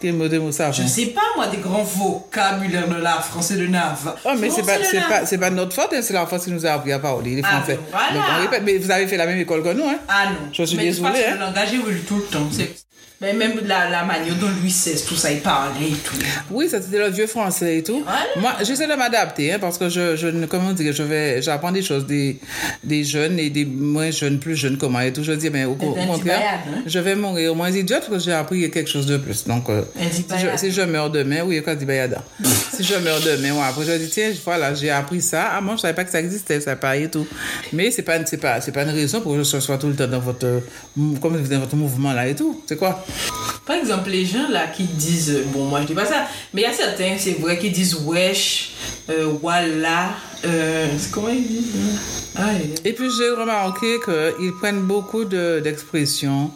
Quel mot de mot savon Je sais pas, moi, des grands vocabulaires de la français de Nava. Oh, mais c'est pas, pas, pas notre faute, hein, c'est la France qui nous a appris à parler, les Ah, Français. ben voilà. Donc, on répète, mais vous avez fait la même école que nous, hein? Ah non. Je suis mais désolée, hein. Le langage évolue tout le temps. Mais même la, la manière dont Louis XVI, tout ça, il parlait et tout. Oui, c'était le vieux français et tout. Voilà. Moi, j'essaie de m'adapter, hein, parce que je, je, comment dire, je vais, j'apprends des choses des, des jeunes et des moins jeunes, plus jeunes moi et tout. Je dis, mais au, Eh au ben, contraire, hein. je vais mourir moins idiote parce que j'ai appris quelque chose de plus. Donc, euh, Un si, je, si je meurs demain, oui, quand dit bayada. si je meurs demain, ouais, après je dis, tiens, voilà, j'ai appris ça. Ah, moi, je savais pas que ça existait, ça pas et tout. Mais c'est pas, c'est pas, c'est pas une raison pour que je sois tout le temps dans votre, comme dans votre mouvement là et tout. C'est quoi? Par exemple, les gens là qui disent, bon, moi je dis pas ça, mais il y a certains, c'est vrai, qui disent wesh, euh, voilà, euh, c'est comment ils disent? Ah, Et puis j'ai remarqué qu'ils prennent beaucoup de- d'expressions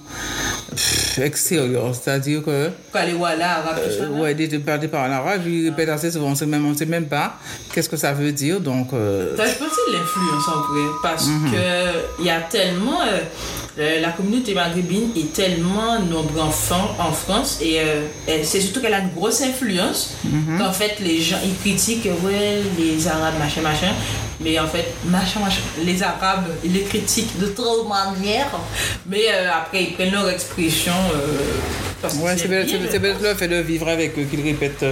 extérieures, c'est-à-dire que les voilà, arabe, euh, ouais, des, des, des paroles arabes, ils répètent assez souvent, on sait même, on sait même pas qu'est-ce que ça veut dire, donc euh, Ça, je pense que c'est l'influence en vrai, parce Mhm. que il y a tellement. euh, euh, la communauté maghrébine est tellement nombreux en, en France et c'est surtout qu'elle a une grosse influence Mhm. qu'en fait les gens ils critiquent ouais les arabes machin machin mais en fait machin machin les arabes ils les critiquent de trop manière mais euh, après ils prennent leur expression euh, parce ouais, c'est bien le fait de vivre avec eux qu'ils répètent,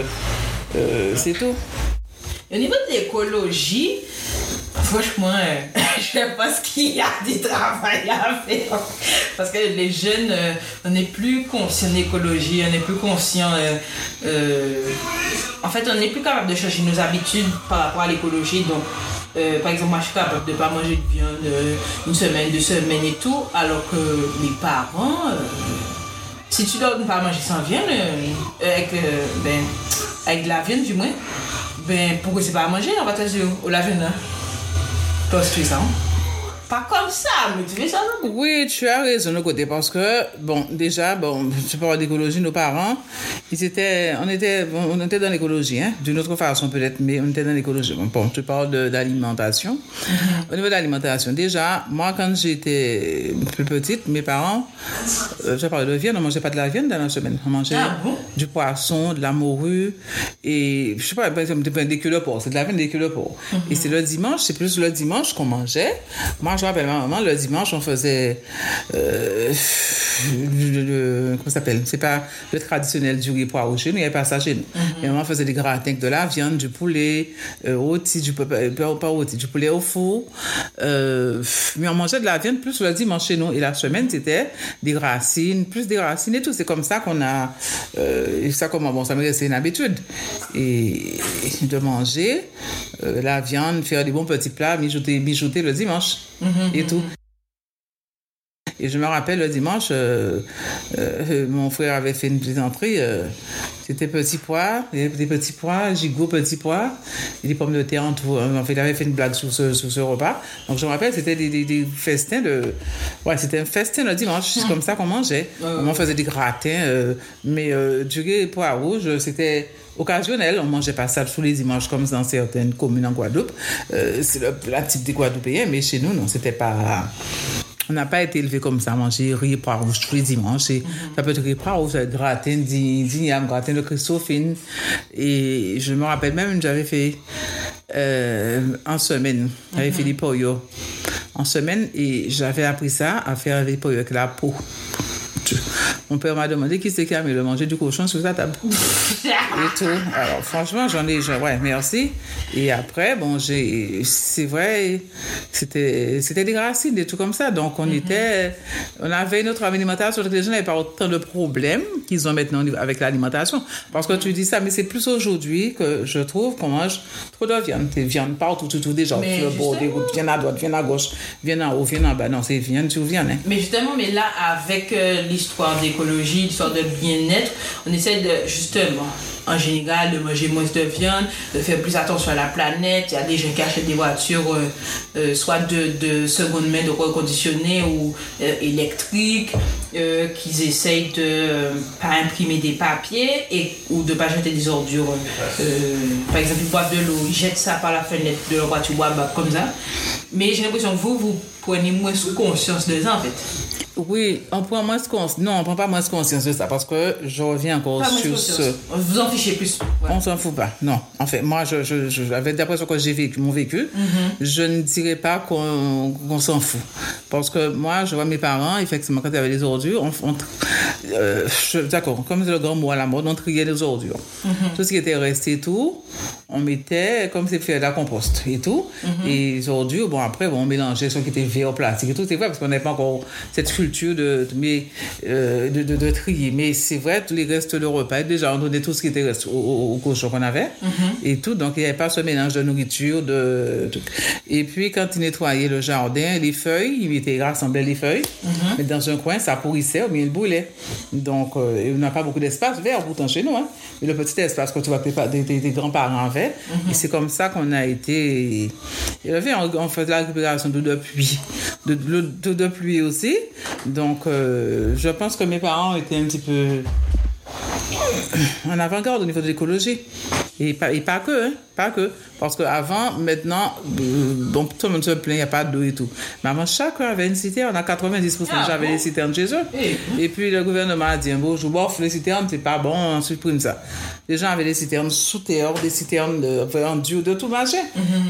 euh, c'est tout. Au niveau de l'écologie, franchement, euh, je sais pas ce qu'il y a du travail à faire. Parce que les jeunes, euh, on n'est plus conscient d'écologie, on n'est plus conscient. euh, en fait, on n'est plus capable de changer nos habitudes par rapport à l'écologie. Donc, euh, par exemple, moi, je suis capable de ne pas manger de viande euh, une semaine, deux semaines et tout, alors que les parents. euh, si tu dois ne pas manger sans viande, avec, ben, avec de la viande du moins, ben pourquoi c'est pas à manger On va te dire au la viande. hein? Tu fais ça. hein? Pas comme ça, mais tu fais ça non Oui, tu as raison de côté parce que, bon, déjà, bon, tu parles d'écologie, nos parents, ils étaient, on était, on était dans l'écologie, hein, d'une autre façon peut-être, mais on était dans l'écologie. Bon, bon, tu parles d'alimentation. Au niveau de l'alimentation, déjà, moi, quand j'étais plus petite, mes parents, euh, je parle de viande, on mangeait pas de la viande dans la semaine. On mangeait Ah bon? Du poisson, de la morue, et je sais pas, par exemple, des, queues de porc, c'est de la viande des queues de porc. Et c'est le dimanche, c'est plus le dimanche qu'on mangeait. Moi, je rappelle, ma maman, le dimanche, on faisait, euh, le, le- comment ça s'appelle? C'est pas le traditionnel du riz poireau chez nous, il n'y avait pas ça chez nous. Et maman faisait des gratins avec de la viande, du poulet, euh, rôti, du, peu- euh, pas rôti, du poulet au four. Euh, mais on mangeait de la viande plus le dimanche chez nous. Et la semaine, c'était des racines, plus des racines et tout. C'est comme ça qu'on a, euh, et ça comment, bon, ça me restait une habitude. Et, et de manger euh, la viande, faire des bons petits plats, mijoter, mijoter le dimanche et tout. Et je me rappelle le dimanche, euh, euh, mon frère avait fait une plaisanterie. Euh, C'était petits pois, des petits pois, gigots petits pois, et des pommes de terre en tout. En fait, il avait fait une blague sur ce, sur ce repas. Donc je me rappelle, c'était des, des, des festins de. Ouais, c'était un festin le dimanche. C'est comme ça qu'on mangeait. On faisait des gratins, euh, mais euh, du riz et pois rouges, c'était occasionnel. On mangeait pas ça tous les dimanches comme dans certaines communes en Guadeloupe. Euh, c'est le plat type des Guadeloupéens, mais chez nous, non, c'était pas. On n'a pas été élevé comme ça, manger riz pois rouge tous les dimanches. Et Ça peut être riz pois rouge, ça peut être gratin d'igname, gratin de Christophine. Et je me rappelle même, j'avais fait euh, en semaine, j'avais fait des poyos en semaine et j'avais appris ça à faire des poyos avec la peau. Mon père m'a demandé qui c'est qui a mis le manger du cochon sur sa table et tout. Alors, franchement, j'en ai, ouais, merci. Et après, bon, j'ai, c'est vrai, c'était, c'était des racines, des trucs comme ça. Donc, on était, on avait une autre alimentation. Les gens n'avaient pas autant de problèmes qu'ils ont maintenant avec l'alimentation. Parce que tu dis ça, mais c'est plus aujourd'hui que je trouve qu'on mange trop de viande. Des viandes partout, tout, tout. Mais Sur le bord des routes, viande à droite, viande à gauche, viande en haut, viande en bas. Non, c'est viande sur viande, hein. Mais justement, mais là, avec euh, l'histoire d'écologie, l'histoire de bien-être, on essaie de, justement, en général, de manger moins de viande, de faire plus attention à la planète. Il y a des gens qui achètent des voitures, euh, euh, soit de, de seconde main, de reconditionnées ou euh, électriques, euh, qu'ils essayent de euh, pas imprimer des papiers et, ou de pas jeter des ordures. euh, par exemple, ils boivent de l'eau, ils jettent ça par la fenêtre de leur voiture, bah, comme ça. Mais j'ai l'impression que vous, vous prenez moins conscience de ça, en fait. Oui, on prend moins conscience. Non, on prend pas moins conscience de ça parce que je reviens encore Pas sur ce. Vous en fichez plus. Ouais. On s'en fout pas. Non. En fait, moi, je, je, je avec d'après ce que j'ai vécu, mon vécu, je ne dirais pas qu'on qu'on s'en fout. Parce que moi, je vois mes parents, effectivement, quand il y avait les ordures, on, on- euh, d'accord, comme c'est le grand mot à la mode, on triait les ordures. Tout ce qui était resté tout, on mettait, comme c'est fait la compost et tout. Et les ordures, bon, après, bon, on mélangeait ce qui était vert, plastique et tout. C'est vrai, parce qu'on n'avait pas encore cette culture de, mais, euh, de, de, de trier. Mais c'est vrai, tous les restes de repas, déjà, on donnait tout ce qui était resté au, au, au cochon qu'on avait et tout. Donc, il n'y avait pas ce mélange de nourriture. De, de- Et puis, quand ils nettoyaient le jardin, les feuilles, ils mettaient, ils rassemblaient les feuilles. Mais dans un coin, ça pourrissait ou bien il brûlait. Donc, euh, il n'y a pas beaucoup d'espace vert pourtant chez nous. Hein. Mais le petit espace que tu vois tes, tes- tes- Et c'est comme ça qu'on a été élevé. On, on faisait la récupération d'eau de pluie. De, de, de pluie aussi. Donc, euh, je pense que mes parents étaient un petit peu en avant-garde au niveau de l'écologie. Et pas, et pas que, hein, pas que. Parce qu'avant, maintenant, euh, bon, tout le monde se plaint, il n'y a pas d'eau et tout. Mais avant, chacun avait une citerne. On a 90% des Ah, avaient bon des citernes chez eux. Eh. Et puis le gouvernement a dit, bon, je bouffe les citernes, c'est pas bon, on supprime ça. Les gens avaient des citernes sous terre, des citernes de, en dur, de tout machin.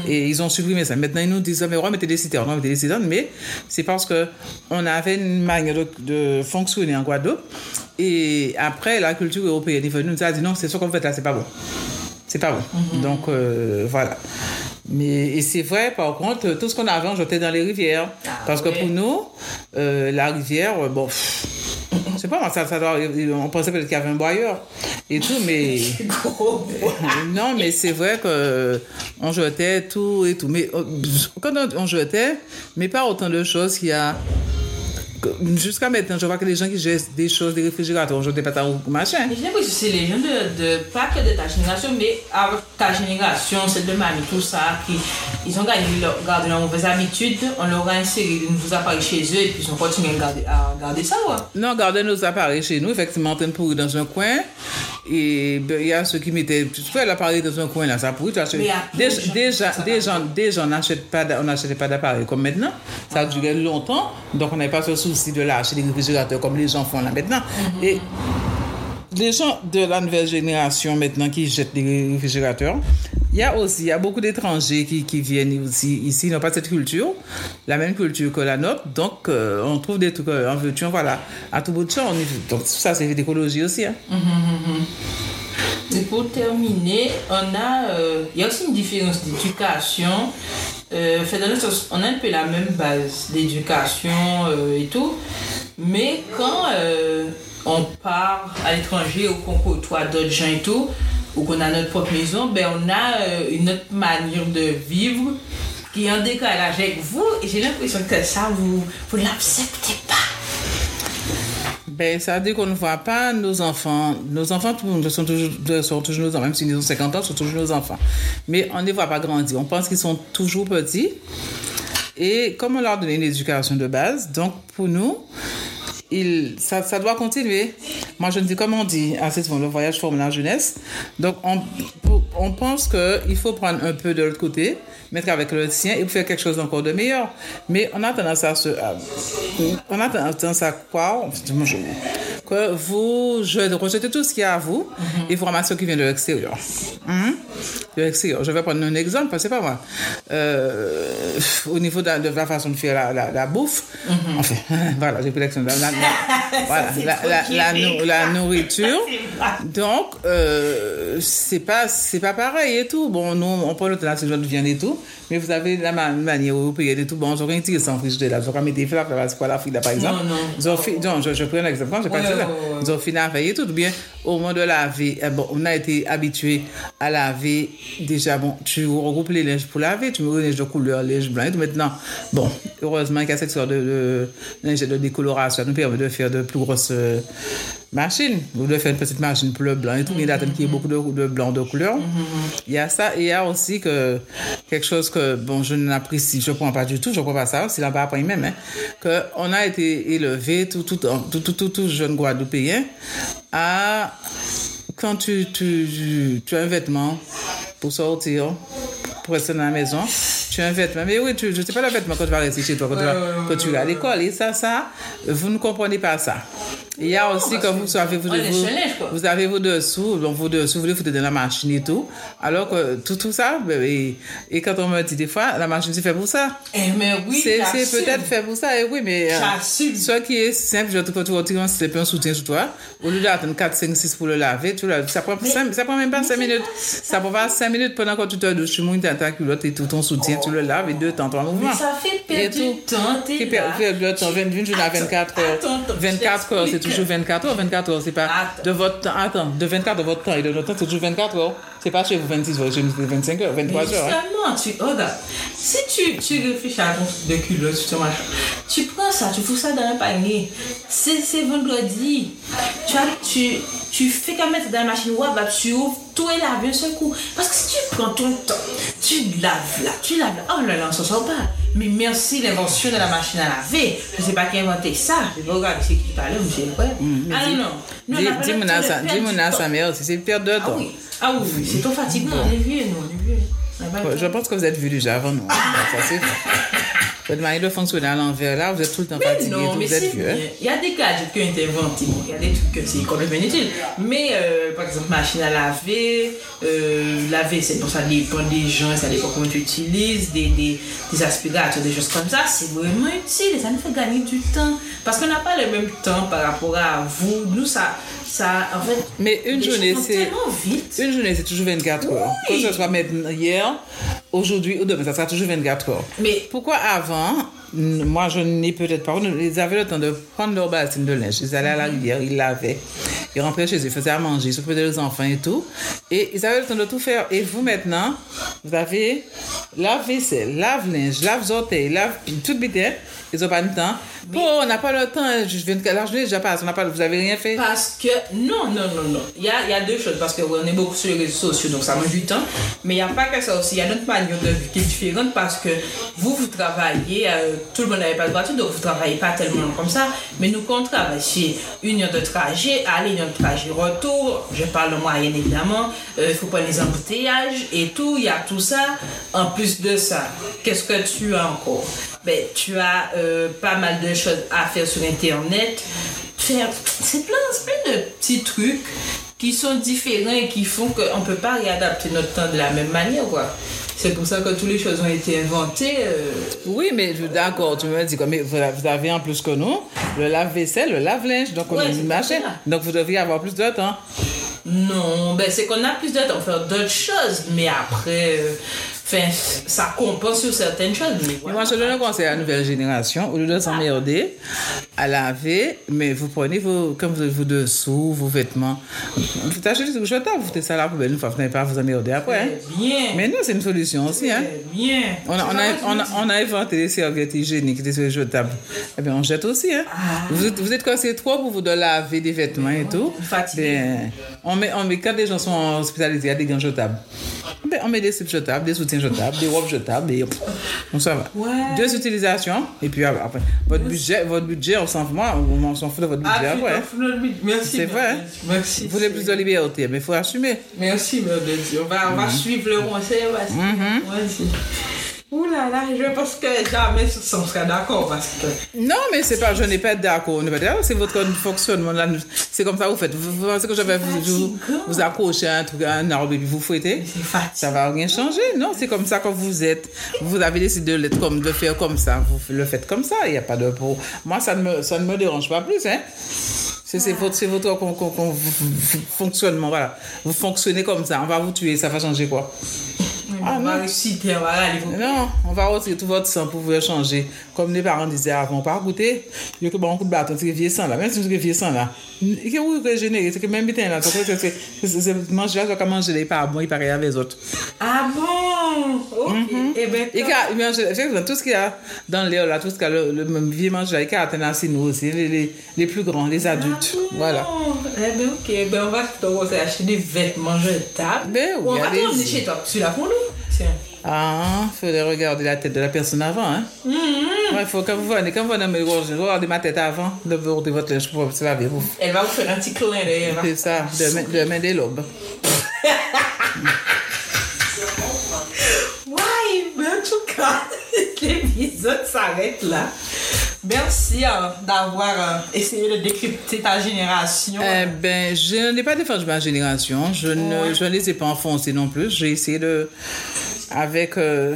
Et ils ont supprimé ça. Maintenant, ils nous disent, mais ouais, mettez des citernes, on mettez des citernes. Mais c'est parce que on avait une manière de, de fonctionner en Guadeloupe. Et après, la culture européenne est venue nous a dit, non, c'est ce qu'on fait là, c'est pas bon. C'est pas bon. Donc, euh, voilà. Mais, et c'est vrai, par contre, tout ce qu'on avait, on jetait dans les rivières. Parce que pour nous, euh, la rivière, euh, bon, pff, je sais pas, ça, ça doit- on pensait peut-être qu'il y avait un boyeur et tout, mais Gros. non, mais c'est vrai que on jetait tout et tout. Mais quand on jetait, mais pas autant de choses qu'il y a. Jusqu'à maintenant, je vois que les gens qui jettent des choses, des réfrigérateurs, on jetait pas ta machin. J'ai l'impression que c'est les gens de, de, pas que de ta génération, mais avec ta génération, celle de mamie, tout ça, qui, ils ont gardé leur, gardé leurs mauvaises habitudes, on leur a inséré de nouveaux appareils chez eux, et puis ils ont continué à garder, à garder ça, ouais. Non, garder nos appareils chez nous, effectivement, en train de pourrir dans un coin. Et ben, il y a ceux qui mettaient. Fais l'appareil dans un coin, là, ça pourrit. Déjà, déjà, déjà, déjà, on n'achetait pas d'appareil comme maintenant. Ça a duré longtemps. Donc, on n'avait pas ce souci de lâcher des réfrigérateurs comme les gens font là maintenant. Et les gens de la nouvelle génération maintenant qui jettent des réfrigérateurs, il y a aussi, il y a beaucoup d'étrangers qui, qui viennent aussi ici, ils n'ont pas cette culture, la même culture que la nôtre, donc euh, on trouve des trucs euh, en veux-tu, voilà, à tout bout de champ. on y- Donc ça, c'est d'écologie aussi. Hein. Et pour terminer, on a, euh, il y a aussi une différence d'éducation. Euh, on a un peu la même base d'éducation et tout, mais quand on part à l'étranger ou qu'on côtoie d'autres gens et tout, ou qu'on a notre propre maison, ben on a euh, une autre manière de vivre qui est en décalage avec vous. Et j'ai l'impression que ça, vous vous l'acceptez pas. Ben, ça veut dire qu'on ne voit pas nos enfants. Nos enfants sont toujours, sont toujours nos enfants, même s'ils ont 50 ans, sont toujours nos enfants. Mais on ne les voit pas grandir. On pense qu'ils sont toujours petits. Et comme on leur donne une éducation de base, donc pour nous, il, ça, ça doit continuer. Moi, je ne dis comme on dit assez souvent, le voyage forme la jeunesse. Donc, on, on pense qu'il faut prendre un peu de l'autre côté, mettre avec le sien et faire quelque chose d'encore de meilleur. Mais on a tendance à se. on a tendance à croire que vous je, rejetez tout ce qu'il y a à vous et vous ramassez ce qui vient de l'extérieur. Mhm. De l'extérieur. Je vais prendre un exemple, c'est pas moi. Euh, au niveau de la, de la façon de faire la, la, la bouffe, enfin, voilà, j'ai pris l'exemple. Voilà, la, la, nourriture. Donc, euh, c'est pas, c'est pas pareil et tout. Bon, nous, on prend l'alternative de viande et tout, mais vous avez la ma- manière européenne et tout. Bon, j'aurais tiré sans frigidaire là. J'aurais mis des flaques là, c'est quoi la frite là, par exemple. non. Non, je, je prends un exemple. Quand j'ai pas Ouais, dit ça. ouais, ouais. Fini à veiller tout. ou Bien, au moment de laver, eh bon, on a été habitué à laver. Déjà, bon, tu regroupes les linges pour laver, tu mets les linges de couleur, les linges blancs et tout. Maintenant, bon, heureusement qu'il y a cette sorte de, de, linge de décoloration. Ça nous permet de faire de plus grosses euh, machines. Ou de faire une petite machine pour le blanc et tout. Il y a qu'il y ait beaucoup de, de blanc de couleur. Il y a ça. Et il y a aussi que quelque chose que, bon, je n'apprécie, je ne prends pas du tout, je ne crois pas ça. C'est là-bas après même, hein, que on a été élevé, tout, tout, tout, tout, tout, tout jeune Guadeloupéen, à quand tu, tu, tu as un vêtement pour sortir, pour rester dans la maison, Tu as un vêtement. Mais oui, tu, je sais pas le vêtement quand tu vas rester chez toi, quand, tu, vas, Ouais, ouais, ouais, quand tu vas à l'école. Et ça, ça, vous ne comprenez pas ça. Il y a aussi, que vous avez vos, est vous, avez vos dessous, donc vos dessous, vous les foutez dans la machine et tout. Alors que tout, tout ça, ben, et, et quand on me dit des fois, la machine, c'est fait pour ça. Eh, mais oui, C'est c'est peut-être fait pour ça, et oui, mais. euh. Ce qui est simple, je te quand tu un slip, un soutien sur toi, au lieu d'attendre 4, 5, 6 pour le laver, tu le, ça, prend cinq- ça prend même pas 5 minutes. Ça prend pas 5 minutes pendant que tu te douches, tu mouilles ta culotte et tout ton soutien, tu le laves et deux temps, trois mouvements. Mais ça fait Et perdre tout. du temps, t'es Qui là. perd perd le temps, 20 journées à 24 heures. Attends, attends, 24 heures, c'est j'explique. Toujours 24 heures. 24 heures, c'est pas Attends. de votre temps. Attends, de 24 de votre temps et de notre temps, c'est toujours 24 heures. C'est pas chez vous 26 heures, chez nous c'est 25 heures, 23 Mais heures. hein. justement, tu, regarde, si tu, tu réfléchis à ton de culotte, tu, te machin, tu prends ça, tu fous ça dans un panier, c'est vendredi, tu, as, tu, tu fais qu'à mettre dans la machine web, bah, tu ouvres tout et laves d'un seul coup. Parce que si tu prends ton temps, tu laves là, tu laves là, oh là là, on s'en sort pas. Mais merci l'invention de la machine à laver. Je sais pas qui a inventé ça. Je vais regarder c'est qui parlait, mais c'est vrai. ah non, non. Pas Dis-moi à sa- mère c'est perdre de Ah temps. oui, ah oui, c'est trop fatigant, on est vieux, nous, on est vieux. Pas. Je pense que vous êtes vu déjà avant nous. Ça, c'est Votre manière de fonctionner à l'envers, là, vous êtes tout le temps Mais fatigué, non, mais vous êtes vieux. Il y a des gadgets. Bon, il y a des trucs que c'est complètement inutile. Mais euh, par exemple, machine à laver, euh, laver, c'est pour ça dépend des gens, ça dépend comment tu utilises, des, des, des aspirateurs, des choses comme ça. C'est vraiment utile et ça nous fait gagner du temps. Parce qu'on n'a pas le même temps par rapport à vous. Nous, ça, ça en fait. Mais une journée, c'est. Une journée, c'est toujours 24 heures. Oui. Que ce soit maintenant, hier, aujourd'hui ou demain, ça sera toujours 24 heures. Mais Pourquoi avant, moi je n'ai peut-être pas, ils avaient le temps de prendre leur bassine de linge, ils allaient à la rivière, ils lavaient, ils rentraient chez eux, ils faisaient à manger, ils s'occupaient de leurs enfants et tout, et ils avaient le temps de tout faire. Et vous maintenant, vous avez lave-vaisselle, lave-linge, lave-orteils, lave tout bité, ils n'ont pas le temps. Bon, on n'a pas le temps, je viens de la journée déjà passe, on n'a pas, vous avez rien fait. Parce que, non, non, non, non. Il y a, y a deux choses. Parce que ouais, on est beaucoup sur les réseaux sociaux, donc ça mange du temps. Mais il n'y a pas que ça aussi. Il y a notre manière de vie qui est différente parce que vous, vous travaillez, euh, tout le monde n'avait pas de voiture, donc vous ne travaillez pas tellement comme ça. Mais nous, quand on travaille, c'est une heure de trajet, aller, une heure de trajet, retour. Je parle de moyenne évidemment. Euh, Il faut prendre les embouteillages et tout. Il y a tout ça. En plus de ça, qu'est-ce que tu as encore? Ben, Tu as euh, pas mal de choses à faire sur Internet c'est plein, plein de petits trucs qui sont différents et qui font qu'on ne peut pas réadapter notre temps de la même manière quoi. C'est pour ça que toutes les choses ont été inventées. euh, Oui, mais d'accord, tu me dis, quoi, mais vous avez en plus que nous le lave-vaisselle, le lave-linge, donc on Ouais, a c'est une machine. pour ça. Donc vous devriez avoir plus de temps. Non, ben c'est qu'on a plus de temps pour faire d'autres choses, mais après, euh, enfin, ça compense sur certaines choses. Mais Et voilà. moi, je donne un conseil à la nouvelle génération. Au lieu de s'emmerder à laver, mais vous prenez vos, comme vous, vos dessous, vos vêtements. Vous tâchez les jetables, vous foutez ça à la poubelle vous n'avez pas vous emmerder après. hein. Bien. Mais nous, c'est une solution aussi. Hein. Bien. On a, on, a, on, a, on a inventé des serviettes hygiéniques, des serviettes jetables. Eh bien, on jette aussi. Hein. Vous, êtes, vous êtes c'est trop pour vous de laver des vêtements et tout. Fatigué. Ben, on met, on met, quand les gens sont hospitalisés, il y a des gants jetables. Ben, on met des slips jetables, des soutiens jetables, des robes jetables et on s'en va. Ouais. Deux utilisations et puis après, votre budget, votre budget, on s'en fout, moi, on s'en fout de votre budget Ah, après. putain, Merci. C'est vrai. Merci. Vous voulez plus de liberté, mais il faut assumer. Merci, Dieu. On va, on va suivre le conseil. Vas-y. Vas-y. Ouh là là, je pense que jamais on sera d'accord parce que. Non, mais c'est pas, je n'ai pas d'accord, c'est votre fonctionnement là. C'est comme ça que vous faites. Vous, pensez que je vais vous, vous, accrocher à un truc, à un arbre et vous fatigant. Ça va rien changer. Non, c'est comme ça que vous êtes. Vous avez décidé de, l'être comme, de faire comme ça. Vous le faites comme ça. Il n'y a pas de pour. Moi, ça ne me, ça ne me dérange pas plus. Hein. C'est votre, votre con- con- con- fonctionnement. Voilà. Vous fonctionnez comme ça. On va vous tuer. Ça va changer quoi? Ah, on va non. réussir, vous. Non, on va retirer tout votre sang pour vous changer. Comme les parents disaient avant, pas goûter. Il y a bon coup de bâton, c'est vieux sang là. Même si que vieux sang là. Il y a où régénérer, c'est que même bien là. C'est- manger là, quand manger les pas bon, il paraît avec les autres. Ah bon? Ok. Eh ben, Et quand il mange, effectivement, tout ce qu'il y a dans l'air là, tout ce qu'il y a, le, vieux manger là, il y a atteint à nous aussi, les, plus grands, les adultes. Voilà. Eh ben ok, Eh ben on va acheter des vêtements jetables. Ben oui, on va t'emmener chez toi. Tu l'as pour nous Tiens. Ah, il faudrait regarder la tête de la personne avant, hein. Ouais, il faut, quand vous venez, quand vous venez me regarder, regardez ma tête avant de porter votre linge pour se laver. Vous Elle va vous faire un petit clin d'œil. C'est ça, demain, demain des lobes. Ouais, mais en tout cas, l'épisode s'arrête là. Merci hein, d'avoir euh, essayé de décrypter ta génération. Eh ben, je n'ai pas défendu ma génération. Je ne, je ne les ai pas enfoncés non plus. J'ai essayé de, avec euh,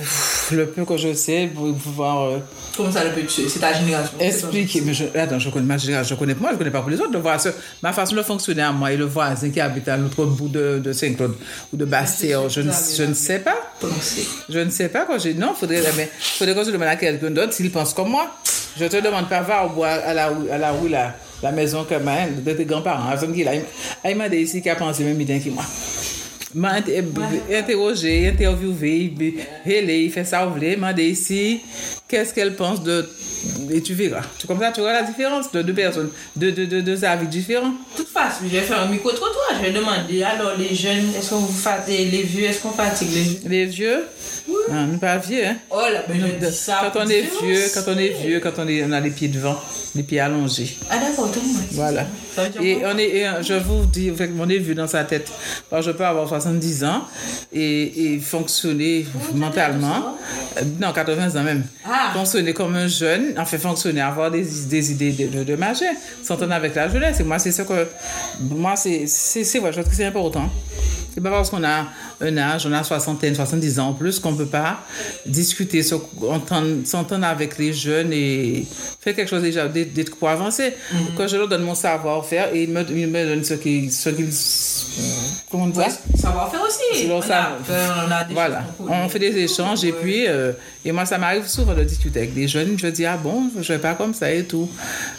le peu que je sais, pour pouvoir euh, Comment ça le peut tuer C'est ta génération. expliquer. Mais je, attends, je connais ma génération, je connais moi, je connais pas pour les autres. Le voisin, ma façon de fonctionner à moi et le voisin qui habite à l'autre bout de, de Saint-Claude ou de Bastille, je ne, je ne sais pas. Penser. Je ne sais pas quand. Non, faudrait, mais faudrait que je demande à quelqu'un d'autre s'il pense comme moi. Je te demande pas, va au bois, à la, à la rue, là, la maison que ma, de tes grands-parents. La personne qui là, il- il m'a dit ici qui a pensé même bien que moi. M'a inter- interrogé, interviewé, il fait ça, voulez, m'a dit ici, qu'est-ce qu'elle pense de. Et tu verras. Tu comme ça, tu verras la différence de deux personnes, de deux, deux, deux avis différents. De toute façon, je vais faire un micro-trottoir. Je vais demander alors les jeunes, est-ce qu'on vous fatigue les vieux, est-ce qu'on fatigue les vieux Les vieux, ah, on n'est pas vieux, hein. Oh là, ben je dis ça. Quand on est vieux, quand on est vieux, quand on, est, on a les pieds devant, les pieds allongés. Ah d'accord, tout le monde. Voilà. Ça Et on est, et, euh, je vous dis, on est vu dans sa tête. Alors, je peux avoir 70 ans et, et fonctionner mentalement. euh, Non, 80 ans même. Ah. Fonctionner comme un jeune, en fait, fonctionner, avoir des, des idées de, de, de majeur, s'entendre avec la jeunesse. Et moi, c'est ce que. Moi, c'est c'est- je trouve que c'est important. C'est pas parce qu'on a un âge, on a 60, 70 ans en plus, qu'on peut pas discuter, se- entendre- s'entendre avec les jeunes et faire quelque chose déjà, pour avancer. Quand je leur donne mon savoir-faire et ils me, ils me donnent ce qu'ils, ce comment on dit ça? Savoir-faire aussi. C'est leur on, a, savoir. peur, on a des Voilà, on fait des échanges et puis, euh, et moi ça m'arrive souvent de discuter avec des jeunes, je dis ah bon, je vais pas comme ça et tout.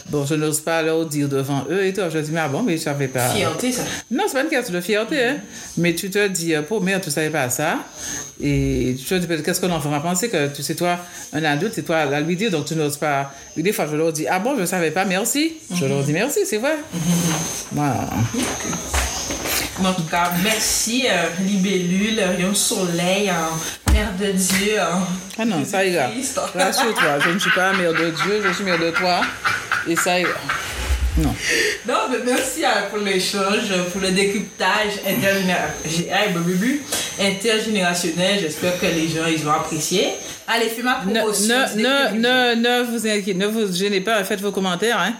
Bon, je n'ose pas leur dire devant eux et tout, je dis mais ah bon, mais je savais pas. Fierté, ça. Non, c'est pas une question de fierté, hein. Mais tu te dis, euh, pour merde, tu savais pas ça. Et tu te dis, qu'est-ce que l'enfant va penser que tu sais, toi, un adulte, c'est toi à lui dire, donc tu n'oses pas. Et des fois, je leur dis, ah bon, je savais pas, merci. Je leur dis merci, c'est vrai. Voilà. En tout cas, merci, euh, Libellule, Rayon Soleil, Mère de Dieu. euh. Ah non, ça ira. Rassure-toi, je ne suis pas mère de Dieu, je suis mère de toi. Et ça ira. Non. Non, mais merci euh, pour l'échange, pour le décryptage intergénérationnel. intergénérationnel. J'espère que les gens ils ont apprécié. Allez, fais ma Ne, promotion. ne, ne, ne, ne vous inquiétez, ne vous gênez pas, faites vos commentaires, hein.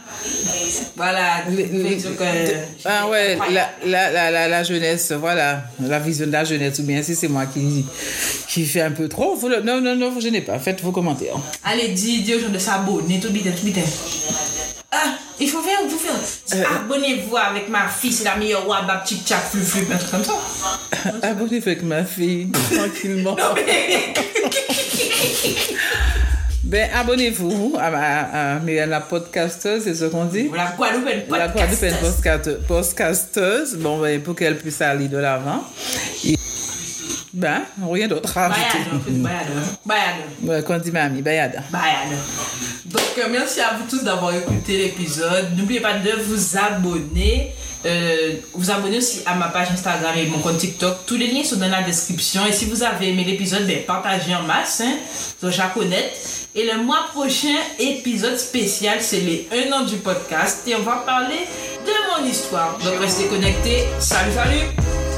Voilà, euh, Ah ouais, la, la, la, la, la jeunesse, voilà, la vision de la jeunesse, ou bien si c'est moi qui, qui fait un peu trop, vous non, non, non, vous gênez pas, faites vos commentaires. Allez, dis, dis aux gens de s'abonner, tout vite, tout vite. Ah, il faut faire, il faut faire. Dis, Euh, Abonnez-vous avec ma fille, c'est la meilleure wab, petit tchac, flu, flu, un truc comme ça. Abonnez-vous avec ma fille, tranquillement. Ben, abonnez-vous à, la podcasteuse, c'est ce qu'on dit? La Guadeloupe, La Guadeloupe est une podcast. podcaste- podcasteuse, bon, ben, pour qu'elle puisse aller de l'avant. Et- Ben, rien d'autre à Bayade, ajouter. en fait, bayade. Bayade. Ouais, qu'on dit mamie, bayada. Bayade. Donc, euh, merci à vous tous d'avoir écouté l'épisode. N'oubliez pas de vous abonner. Euh, vous abonner aussi à ma page Instagram et mon compte TikTok. Tous les liens sont dans la description. Et si vous avez aimé l'épisode, ben, partagez en masse. Hein, sur. Et le mois prochain, épisode spécial, c'est les 1 an du podcast. Et on va parler de mon histoire. Donc, restez connectés. Salut, salut!